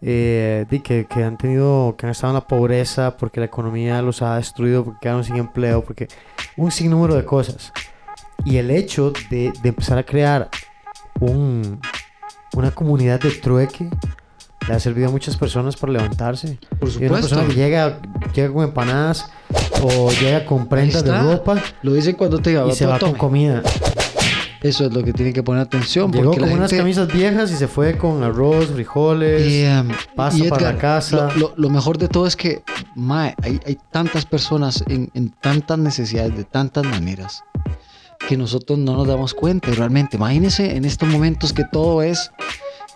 eh, que, que han tenido, que han estado en la pobreza porque la economía los ha destruido, porque quedaron sin empleo, porque un sinnúmero de cosas. Y el hecho de, de empezar a crear un, una comunidad de trueque le ha servido a muchas personas para levantarse. Por Y una supuesto. persona que llega, llega con empanadas o llega con prendas de ropa Lo dicen cuando te y se va con tome. comida. Eso es lo que tienen que poner atención. Llegó porque con la unas gente- camisas viejas y se fue con arroz, frijoles. Y, em, pasta y para la casa. Lo, lo- lo mejor de todo es que, mae, hay, hay tantas personas en, en tantas necesidades, de tantas maneras, que nosotros no nos damos cuenta. Y realmente, imagínense en estos momentos que todo es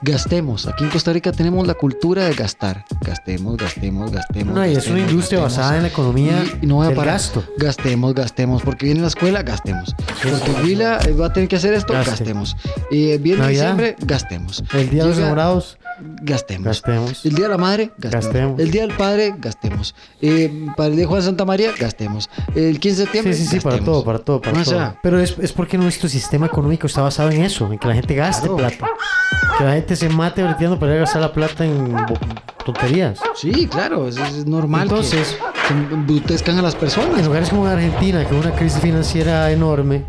gastemos. Aquí en Costa Rica tenemos la cultura de gastar. Gastemos, gastemos, gastemos. No, y es una industria gastemos. basada en la economía Y, y no voy a del parar. gasto. Gastemos, gastemos. Porque viene la escuela, gastemos. Porque Willa eh, va a tener que hacer esto, Gaste. gastemos. Eh, viene diciembre, gastemos. El día de los enamorados, Gastemos. gastemos. El día de la madre, gastemos. Gastemos. El día del padre, gastemos. Eh, para el día de Juan Santa María, gastemos. El 15 de septiembre, Sí, sí, sí, para todo, para todo, para O todo. sea- Pero es, es porque nuestro sistema económico está basado en eso, en que la gente gaste Claro. plata. Que la gente se mate breteando para gastar la plata en tonterías. Sí, claro, es, es normal Entonces- que se embrutezcan a las En personas. lugares como en Argentina, que hubo una crisis financiera enorme,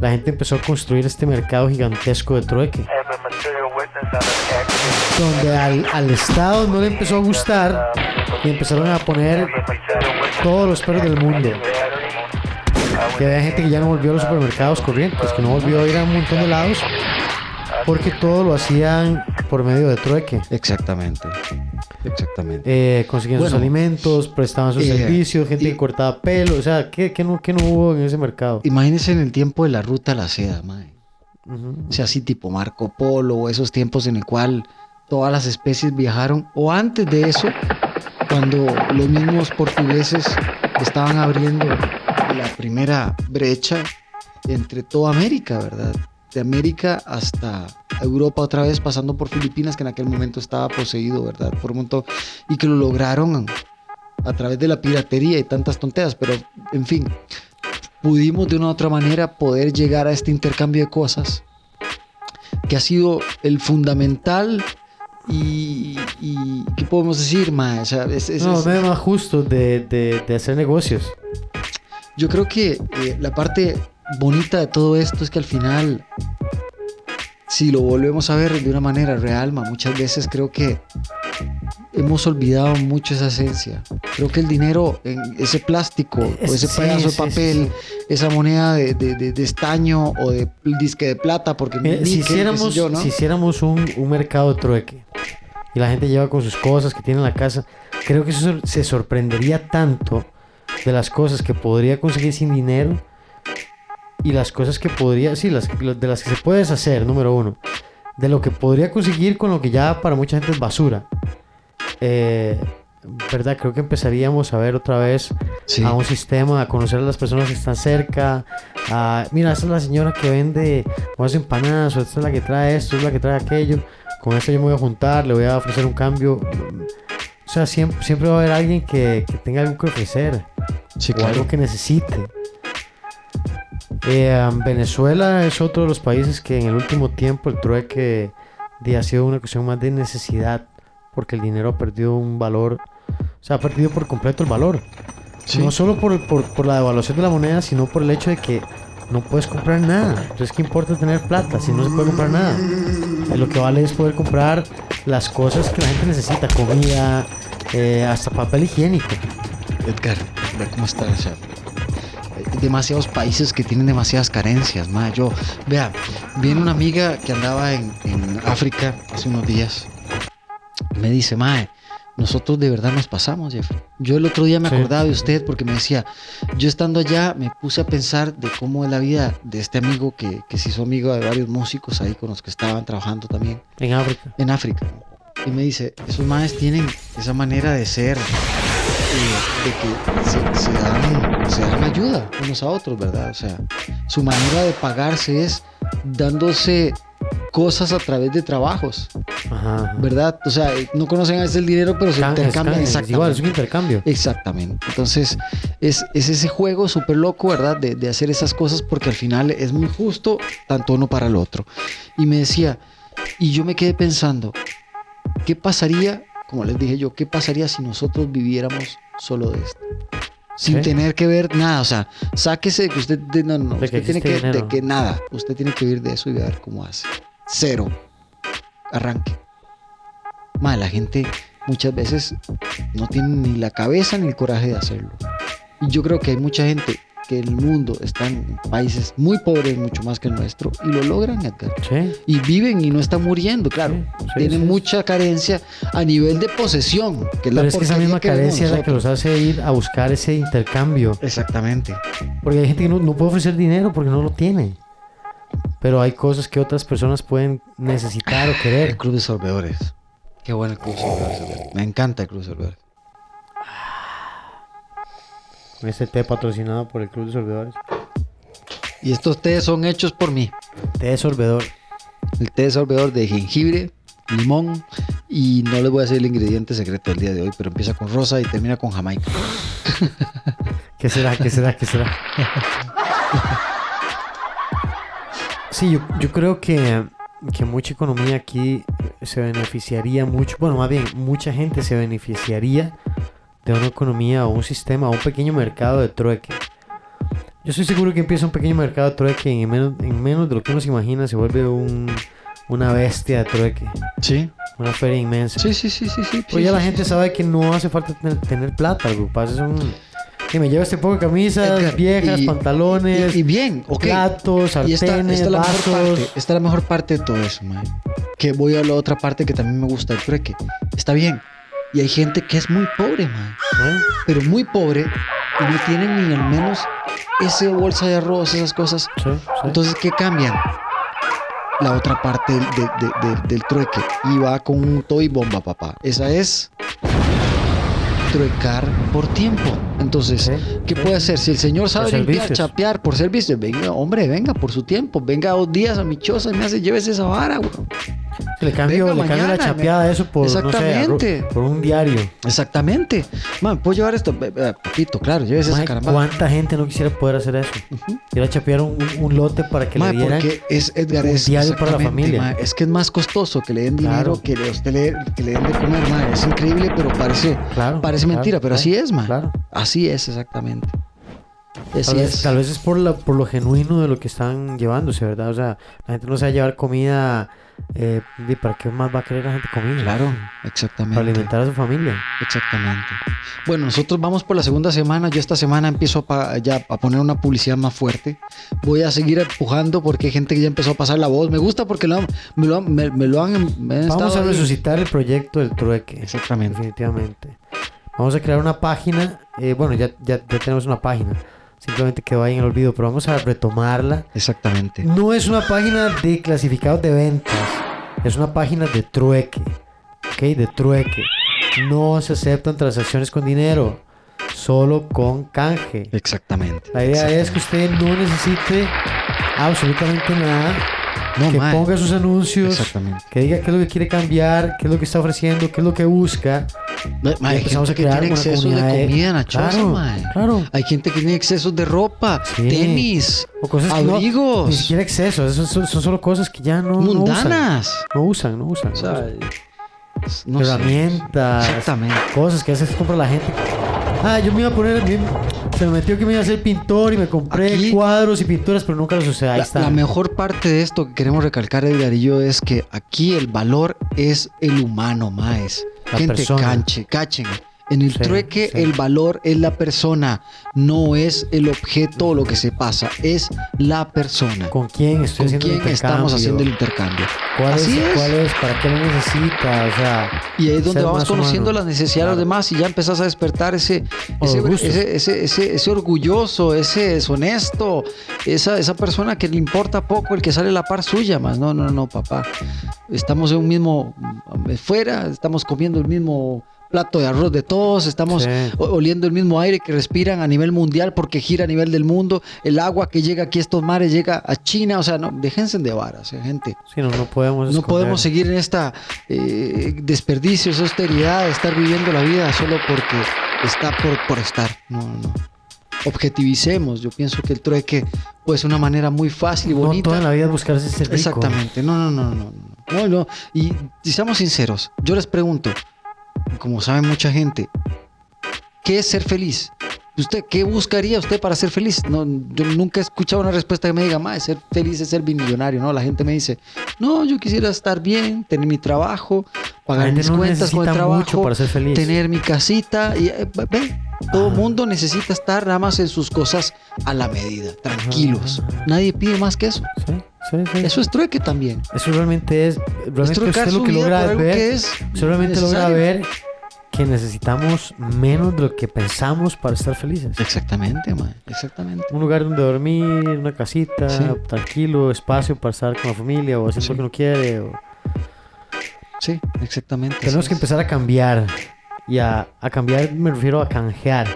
la gente empezó a construir este mercado gigantesco de trueque. Donde al, al Estado no le empezó a gustar y empezaron a poner todos los perros del mundo. Que había gente que ya no volvió a los supermercados corrientes, que no volvió a ir a un montón de lados, porque todo lo hacían por medio de trueque. Exactamente. Exactamente. Eh, conseguían sus alimentos, prestaban sus eh, servicios, gente y- que cortaba pelo, o sea, ¿qué, qué no, qué no hubo en ese mercado? Imagínense en el tiempo de la ruta a la seda, mae. Ujú. O sea, así tipo Marco Polo o esos tiempos en el cual todas las especies viajaron. O antes de eso, cuando los mismos portugueses estaban abriendo la primera brecha entre toda América, ¿verdad? De América hasta Europa otra vez, pasando por Filipinas, que en aquel momento estaba poseído, ¿verdad? Por un montón. Y que lo lograron a través de la piratería y tantas tonteras. Pero, en fin, pudimos de una u otra manera poder llegar a este intercambio de cosas que ha sido el fundamental y, y ¿qué podemos decir, ma? O sea, es- es- No, es- más justo de, de, de hacer negocios. yo creo que eh, la parte bonita de todo esto es que al final, si lo volvemos a ver de una manera real, ma, muchas veces creo que hemos olvidado mucho esa esencia. Creo que el dinero, en ese plástico, o ese sí, pedazo de sí, papel, sí. esa moneda de, de- de- de estaño o de disque de plata, porque si hiciéramos, yo, ¿no? si hiciéramos un, un mercado trueque y la gente lleva con sus cosas que tiene en la casa, creo que eso se sorprendería tanto de las cosas que podría conseguir sin dinero y las cosas que podría, sí, las, de las que se puede deshacer, número uno, de lo que podría conseguir con lo que ya para mucha gente es basura. Eh, ¿Verdad? Creo que empezaríamos a ver otra vez Sí. a un sistema, a conocer a las personas que están cerca. A, mira, esta es la señora que vende unas empanadas, o esta es la que trae esto, esta es la que trae aquello. Con esta yo me voy a juntar, le voy a ofrecer un cambio. O sea, siempre, siempre va a haber alguien que, que tenga algo que ofrecer Sí, o algo que necesite. Eh, Venezuela es otro de los países que en el último tiempo el trueque de, ha sido una cuestión más de necesidad porque el dinero ha perdido un valor, o sea, ha perdido por completo el valor. Sí. No solo por, por, por la devaluación de la moneda, sino por el hecho de que no puedes comprar nada. Entonces, ¿qué importa tener plata si no se puede comprar nada? Eh, Lo que vale es poder comprar las cosas que la gente necesita, comida, eh, hasta papel higiénico. Edgar, cómo está. Demasiados países que tienen demasiadas carencias. Ma. Yo, vea, viene una amiga que andaba en, en África hace unos días. Me dice, Mae, nosotros de verdad nos pasamos, Jeffrey. Yo el otro día me Sí. acordaba de usted porque me decía, yo estando allá me puse a pensar de cómo es la vida de este amigo que, que se hizo amigo de varios músicos ahí con los que estaban trabajando también En África. en África. Y me dice, esos maes tienen esa manera de ser, eh, de que se, se dan, se dan ayuda unos a otros, ¿verdad? O sea, su manera de pagarse es dándose cosas a través de trabajos, Ajá. ajá. ¿verdad? O sea, no conocen a veces el dinero, pero se Can- es, intercambian can- es igual, es un exactamente. intercambio. Exactamente. Entonces, es, es ese juego súper loco, ¿verdad? De, de hacer esas cosas porque al final es muy justo, tanto uno para el otro. Y me decía, y yo me quedé pensando, ¿qué pasaría, como les dije yo, qué pasaría si nosotros viviéramos solo de esto? Sin Sí. tener que ver nada, o sea, sáquese de que usted, de- no, no, que usted tiene que, de que nada, usted tiene que vivir de eso y ver cómo hace. Cero. Arranque. Ma, la gente muchas veces no tiene ni la cabeza ni el coraje de hacerlo. Y yo creo que hay mucha gente que el mundo está en países muy pobres, mucho más que el nuestro, y lo logran, Edgar. Sí. Y viven y no están muriendo, claro. Sí, sí, Tienen mucha carencia a nivel de posesión, que es la Pero es que esa misma que carencia es la que los hace ir a buscar ese intercambio. Exactamente. Porque hay gente que no, no puede ofrecer dinero porque no lo tiene. Pero hay cosas que otras personas pueden necesitar o El querer. Club de Sorbedores. Qué bueno el Club de Sorbedores. Me encanta el Club de Sorbedores. Con este té patrocinado por el Club de Sorbedores. Y estos tés son hechos por mí. Té de sorbedor. El té de sorbedor de jengibre, limón y no les voy a decir el ingrediente secreto del día de hoy, pero empieza con rosa y termina con jamaica. ¿Qué será? ¿Qué será? ¿Qué será? Sí, yo, yo creo que, que mucha economía aquí se beneficiaría mucho. Bueno, más bien, mucha gente se beneficiaría de una economía o un sistema o un pequeño mercado de trueque. Yo estoy seguro que empieza un pequeño mercado de trueque y en menos, en menos de lo que uno se imagina se vuelve un, una bestia de trueque. Sí, Una feria inmensa. sí, sí, sí, sí. sí, Pues ya sí, la sí, gente sí. sabe que no hace falta tener, tener plata. Lo que pasa es un... Que me lleva este poco de camisas Edgar, viejas, y- pantalones, Y, y bien, platos, Y esta, sartenes, esta mejor vasos. parte, esta es la mejor parte de todo eso, man. Que voy a la otra parte que también me gusta el trueque. Está bien. Y hay gente que es muy pobre, man. ¿eh? Pero muy pobre y no tienen ni al menos ese bolsa de arroz, esas cosas. Sí, sí. Entonces, ¿qué cambian? La otra parte del, de- de- de- del trueque. Y va con un toy bomba, papá. Esa es truecar por tiempo. Entonces, Sí, ¿qué sí. puede hacer? Si el señor sabe Por limpiar, servicios. chapear por servicio, venga, hombre, venga por su tiempo. Venga dos días a mi choza y me hace, llévese esa vara, güey. Le cambio, Venga, le cambio la chapeada a eso por, no sé, por un diario. Exactamente. Man, ¿puedo llevar esto? Papito, claro, llévese esa caramba. ¿Cuánta gente no quisiera poder hacer eso? Ir a chapear un, lote para que le dieran... porque es Edgar un es diario para la familia. es que es más costoso que le den dinero Claro. que le, usted le, que le den de comer, ma. Es increíble, pero parece, Claro, parece claro, mentira, pero así es, ma. Claro. Así es exactamente. Así Tal vez, es. tal vez es por, la, por lo genuino de lo que están llevándose, ¿verdad? O sea, la gente no se va a llevar comida. Eh, ¿y ¿Para qué más va a querer la gente comida? Claro, Para exactamente. alimentar a su familia. Exactamente. Bueno, nosotros vamos por la segunda semana. Yo esta semana empiezo a, ya a poner una publicidad más fuerte. Voy a seguir empujando porque hay gente que ya empezó a pasar la voz. Me gusta porque lo me, lo han, me- me lo han, me han Vamos a ahí. resucitar el proyecto del trueque. Exactamente. Definitivamente. Vamos a crear una página. eh, bueno, ya, ya, ya tenemos una página. Simplemente quedó ahí en el olvido, pero vamos a retomarla. Exactamente. No es una página de clasificados de ventas. Es una página de trueque. ¿Ok? De trueque. No se aceptan transacciones con dinero. Solo con canje. Exactamente. La idea es que usted no necesite absolutamente nada. No, que ponga sus anuncios. Que diga qué es lo que quiere cambiar, qué es lo que está ofreciendo, qué es lo que busca. Ma- ma, Y hay empezamos gente a que crear una excesos de comunidad de- comida Claro, claro. Hay gente que tiene excesos de ropa, Sí. tenis, O cosas que no- abrigos, ni siquiera exceso. Eso son, son solo cosas que ya no, usan. mundanas. No usan, no usan. No usan. no herramientas, Exactamente. cosas que a veces compra la gente. Ah, yo me iba a poner, se me metió que me iba a hacer pintor y me compré Aquí- cuadros y pinturas, pero nunca los usé. Ahí La, está. la mejor parte de esto que queremos recalcar, Edgar y yo, es que aquí el valor es el humano. La Gente, persona. canche, cachen. En el Sí, trueque, sí. el valor es la persona, no es el objeto o lo que se pasa, es la persona. ¿Con quién estoy ¿Con haciendo el quién estamos haciendo el intercambio? ¿Cuál Así es, es. ¿Cuál es? ¿Para qué lo necesita? O sea, Y ahí es donde vamos conociendo humano. las necesidades de los Claro. demás y ya empezás a despertar ese, ese, ese, ese, ese- ese orgulloso, ese deshonesto, esa, esa persona que le importa poco el que sale a la par suya, más. No, no, no, papá. Estamos en un mismo, fuera, estamos comiendo el mismo plato de arroz de todos, estamos Sí. oliendo el mismo aire que respiran a nivel mundial porque gira a nivel del mundo, el agua que llega aquí a estos mares llega a China, o sea, no, déjense de varas, eh, gente. sí, no, no podemos. No esconder. podemos seguir en esta eh, desperdicio, esa austeridad, estar viviendo la vida solo porque está por, por estar. No, no. Objetivicemos. Yo pienso que el trueque puede ser una manera muy fácil y No bonita. toda la vida buscarse ese rico. Exactamente. No, no, no, no, no. No, no. Y, y seamos sinceros. Yo les pregunto, como sabe mucha gente, ¿qué es ser feliz? ¿Usted qué buscaría usted para ser feliz? No, yo nunca he escuchado una respuesta que me diga, más ser feliz es ser millonario, ¿no? La gente me dice, no, yo quisiera estar bien, tener mi trabajo, pagar mis no cuentas con el trabajo, para ser feliz. tener mi casita y eh, ve, todo el mundo necesita estar nada más en sus cosas a la medida, tranquilos. Ajá. Nadie pide más que eso. Sí, sí, sí. Eso es trueque también. Eso realmente es. Es Realmente trucar usted lo que logra es ver. que es usted realmente logra ver que necesitamos menos de lo que pensamos para estar felices. Exactamente, man. Exactamente. Un lugar donde dormir, una casita, Sí. tranquilo, espacio para estar con la familia o haciendo Sí. lo que uno quiere. o- Sí, exactamente. Tenemos que es. empezar a cambiar. Y a, a cambiar me refiero a canjear.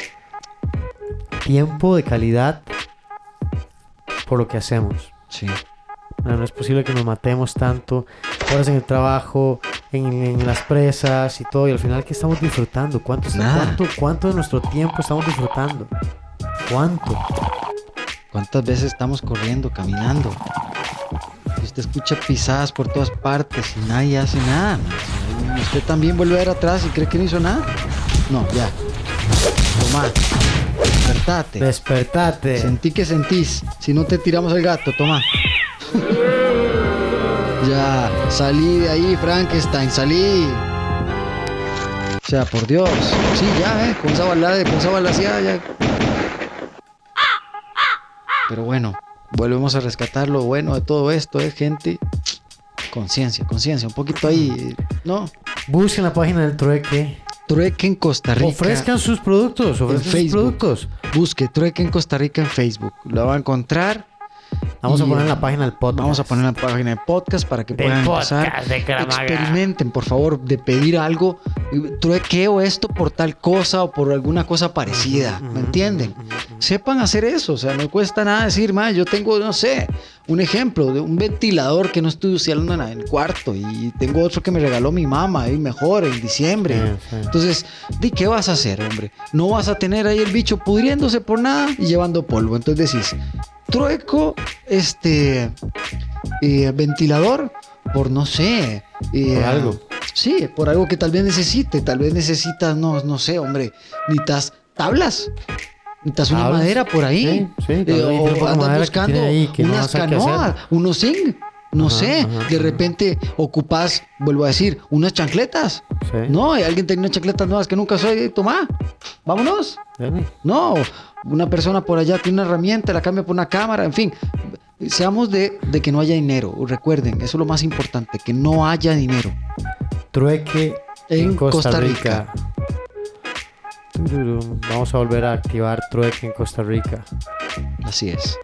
Tiempo de calidad por lo que hacemos. Sí. No, es posible que nos matemos tanto, horas en el trabajo, en, en las presas y todo, y al final, ¿qué estamos disfrutando? ¿Cuánto, está- cuánto, cuánto de nuestro tiempo estamos disfrutando? ¿Cuánto? ¿Cuántas veces estamos corriendo, caminando? Y usted escucha pisadas por todas partes y nadie hace nada. Usted también vuelve a ver atrás y cree que no hizo nada. No, ya. Tomá. Despertate. Despertate. Sentí que sentís. Si no te tiramos el gato, toma. Ya, salí de ahí, Frankenstein, salí. O sea, por Dios. Sí, ya, eh, con esa balada, con esa balaseada, ya. Pero bueno, volvemos a rescatar lo bueno de todo esto, es gente. Conciencia, conciencia, un poquito ahí, eh, ¿no? Busquen la página del trueque. Trueque en Costa Rica. Ofrezcan sus productos. Ofrezcan sus productos. Busque Trueque en Costa Rica en Facebook. Lo va a encontrar. Vamos a Y, poner en la página del podcast. Vamos a poner la página de podcast para que Del puedan de Cramaga. Experimenten, por favor, de pedir algo. Truequeo esto por tal cosa o por alguna cosa parecida. ¿Me entienden? Sepan hacer eso. O sea, no cuesta nada decir, más yo tengo, no sé, un ejemplo de un ventilador que no estoy usando en el cuarto y tengo otro que me regaló mi mamá y mejor en diciembre. Sí, sí. Entonces, ¿di qué vas a hacer, hombre? No vas a tener ahí el bicho pudriéndose por nada y llevando polvo. Entonces decís, trueco, este, eh, ventilador, por no sé. eh, Por algo. Sí, por algo que tal vez necesite. Tal vez necesitas, no, no sé, hombre, necesitas tablas. Necesitas una Tablas. madera por ahí. Sí, sí, Eh, o andas buscando ahí no unas hacer. canoas, unos zinc. No Ajá, sé, ajá, de ajá. repente ocupas, vuelvo a decir, unas chancletas. Sí. No, y alguien tenía unas chancletas nuevas que nunca soy, toma, vámonos. No, una persona por allá tiene una herramienta, la cambia por una cámara, en fin. Seamos de, de que no haya dinero. Recuerden, eso es lo más importante, que no haya dinero. Trueque en, En Costa, Costa Rica. Vamos a volver a activar trueque en Costa Rica. Así es.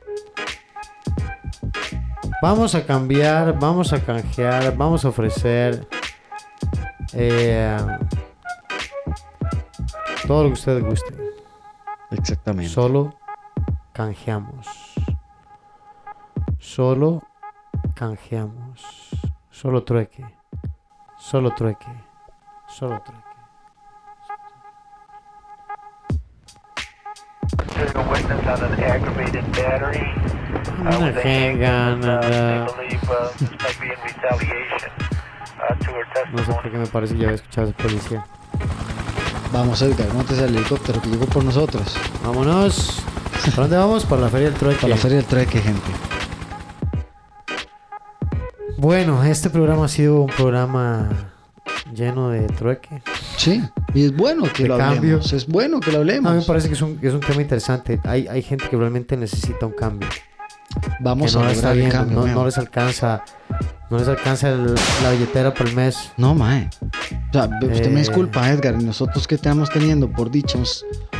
Vamos a cambiar, vamos a canjear, vamos a ofrecer eh, todo lo que ustedes gusten. Exactamente. Solo canjeamos. Solo canjeamos. Solo trueque. Solo trueque. Solo trueque. Una with a handgun, handgun, and, they believe this might be in retaliation to her No sé por qué me parece que ya había escuchado a ese policía. Vamos, Edgar, montes al helicóptero que llegó por nosotros. Vámonos. ¿Para dónde vamos? Para la feria del trueque. Para la feria del trueque, gente. Bueno, este programa ha sido un programa lleno de trueque. Sí, y es bueno que De lo cambio. hablemos. Es bueno que lo hablemos. A mí me parece que es un, que es un tema interesante. Hay, hay gente que realmente necesita un cambio. Vamos que no a está lograr el viendo, cambio. no, no les alcanza, no les alcanza el- la billetera por el mes. No, mae. O sea, usted me Eh. disculpa, Edgar. y Nosotros que estamos teniendo, por dicho,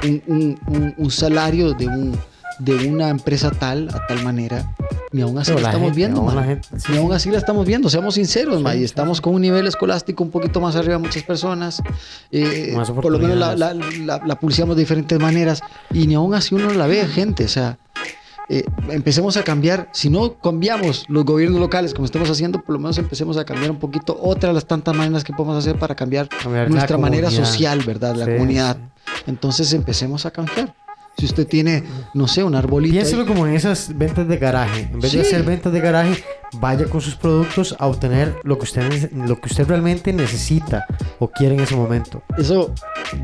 un, un- un- un salario de, un, de una empresa tal, a tal manera, ni aún así Pero la estamos gente, viendo, aún la gente- sí, Ni aún sí. así la estamos viendo, seamos sinceros, mae, y sí, estamos con un nivel escolástico un poquito más arriba de muchas personas. eh, Más por lo menos la, la, la- la de diferentes maneras y ni aún así uno la ve, gente. O sea, eh, empecemos a cambiar. Si no cambiamos los gobiernos locales como estamos haciendo, por lo menos empecemos a cambiar un poquito otras de las tantas maneras que podemos hacer para cambiar nuestra manera social, ¿verdad? La Sí, comunidad. sí. Entonces empecemos a cambiar. Si usted tiene, no sé, un arbolito. ahí- Piénselo como en esas ventas de garaje. En vez de hacer ventas de garaje, vaya con sus productos a obtener lo que usted, lo que usted realmente necesita o quiere en ese momento. Eso,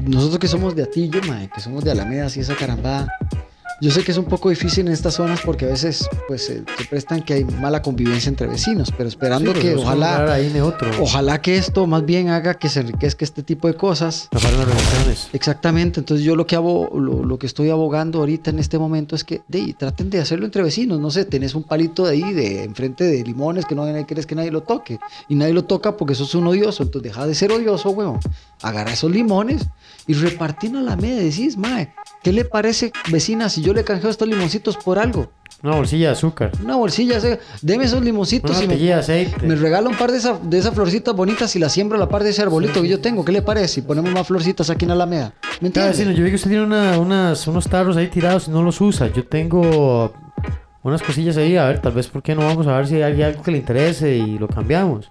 nosotros que somos de Atillo, mae, que somos de Alameda, así esa carambada. Yo sé que es un poco difícil en estas zonas porque a veces pues se, se prestan que hay mala convivencia entre vecinos, pero esperando Sí, que ojalá, ojalá que esto más bien haga que se enriquezca este tipo de cosas. Las relaciones. Exactamente, entonces yo lo que abo- lo, lo que estoy abogando ahorita en este momento es que de, traten de hacerlo entre vecinos, no sé, tenés un palito de ahí de enfrente de limones que no quieres que nadie lo toque y nadie lo toca porque sos un odioso, entonces deja de ser odioso, weón. Agarra esos limones y repartir a la media, decís, mae, ¿qué le parece, vecina, si yo le canjeo estos limoncitos por algo? Una bolsilla de azúcar. Una bolsilla, o sea, deme esos limoncitos Una y me, de aceite. me regala un par de, esa- de esas florcitas bonitas y las siembro a la par de ese arbolito que yo tengo. ¿Qué le parece? Y ponemos más florcitas aquí en Alameda. ¿Me entiendes? vecino, yo vi que usted tiene una- unas, unos tarros ahí tirados y no los usa. Yo tengo unas cosillas ahí. A ver, tal vez, ¿por qué no vamos a ver si hay algo que le interese y lo cambiamos?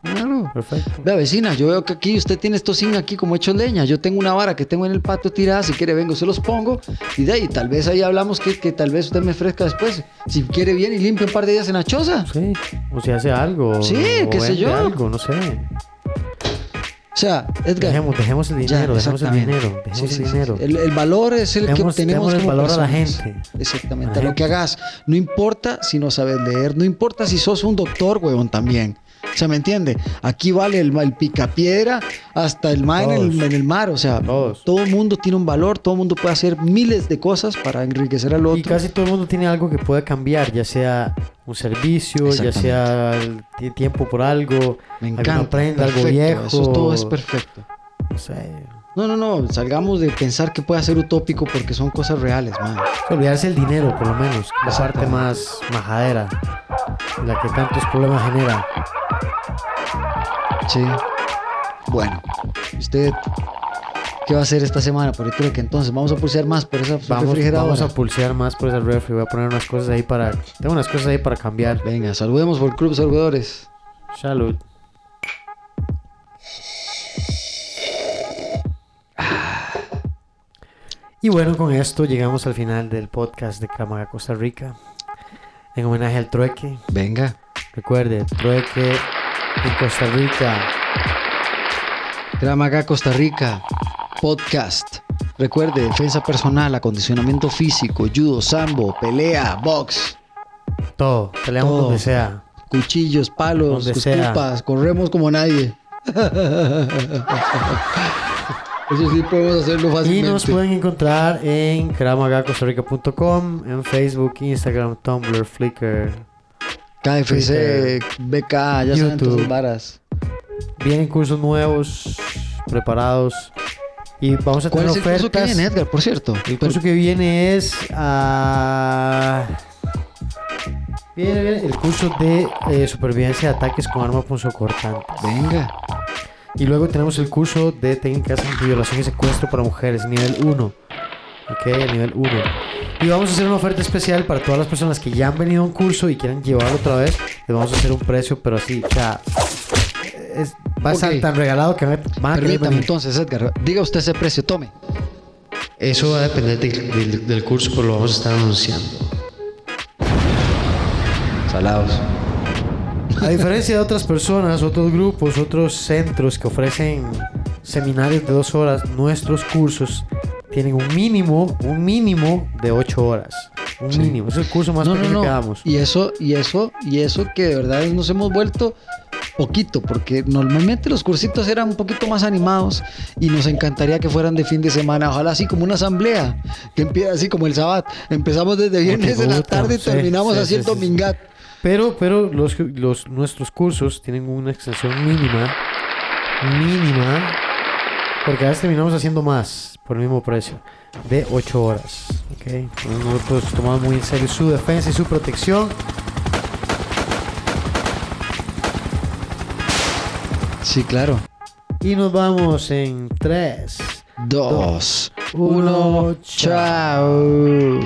Perfecto. Vea, vecina, yo veo que aquí usted tiene estos zinc aquí como hecho leña. Yo tengo una vara que tengo en el patio tirada. Si quiere, vengo, se los pongo. Y de ahí, tal vez ahí hablamos que, que tal vez usted me ofrezca después. Si quiere, bien y limpia un par de días en la choza. Sí, o si hace algo. Sí, o qué sé yo. algo, no sé. O sea, Edgar. Dejemos, dejemos el ya, dinero, dejemos el dinero, dejemos Sí, sí, el dinero. sí. El, el valor es el que obtenemos el como valor a la personas. gente. Exactamente, A a la lo que hagas. No importa si no sabes leer, no importa si sos un doctor, huevón, también. O sea, ¿me entiende? Aquí vale el, el picapiedra hasta el mar en el, Todos. en el mar. O sea, Todos. todo el mundo tiene un valor, todo el mundo puede hacer miles de cosas para enriquecer al otro. Y casi todo el mundo tiene algo que puede cambiar, ya sea un servicio, ya sea tiempo por algo, Me encanta. prenda, algo viejo. Eso todo es perfecto. No sé. No, no, no. Salgamos de pensar que puede ser utópico porque son cosas reales, man. Olvidarse el dinero, por lo menos, la parte más majadera, la que tantos problemas genera. Sí. Bueno, ¿usted qué va a hacer esta semana por el trueque? Entonces, vamos a pulsear más por esa Vamos, refrigeradora. vamos a pulsear más por ese refri. Voy a poner unas cosas ahí para. Tengo unas cosas ahí para cambiar. Venga, saludemos por el Club Salvadores. Salud. Y bueno, con esto llegamos al final del podcast de Cramaga Costa Rica. En homenaje al trueque. Venga. Recuerde, trueque en Costa Rica. Gramaga Costa Rica. Podcast. Recuerde, defensa personal, acondicionamiento físico, judo, sambo, pelea, box, Todo. Peleamos Todo. donde sea. cuchillos, palos, escupas, corremos como nadie. Eso sí podemos hacerlo Y fácilmente. nos pueden encontrar en cramagacostarrica.com, en Facebook, Instagram, Tumblr, Flickr. KFC, BK, ya saben YouTube. esas varas. Vienen cursos nuevos, preparados. Y vamos a ¿Cuál tener es el curso que ofertas. viene, Edgar, por cierto? El curso que viene es ah, viene, el curso de eh, supervivencia de ataques con arma punzocortante. Venga. Y luego tenemos el curso de técnicas de violación y secuestro para mujeres, nivel 1. Ok, el nivel 1. Y vamos a hacer una oferta especial para todas las personas que ya han venido a un curso y quieran llevarlo otra vez. Les vamos a hacer un precio, pero así, o sea, es- va a estar Ok. tan regalado que van a- van a querer Permítame entonces, Edgar. Diga usted ese precio, tome. Eso va a depender del curso, pero lo vamos a estar anunciando. Salados. A diferencia de otras personas, otros grupos, otros centros que ofrecen seminarios de dos horas, nuestros cursos tienen un mínimo, un mínimo de ocho horas. Un mínimo. Es el curso más No, no, pequeño no. que damos. Y eso, y eso, y eso que de verdad nos hemos vuelto poquito, porque normalmente los cursitos eran un poquito más animados y nos encantaría que fueran de fin de semana, ojalá así como una asamblea, que empieza así como el sábado. Empezamos desde viernes en la tarde y sí, terminamos sí, así el sí, sí, sí. domingat. Pero, pero los, los, nuestros cursos tienen una extensión mínima. Mínima. Porque a veces terminamos haciendo más por el mismo precio. De 8 horas. ¿ok? Entonces Nosotros tomamos muy en serio su defensa y su protección. Sí, claro. Y nos vamos en 3. Dos, uno, uno, chao.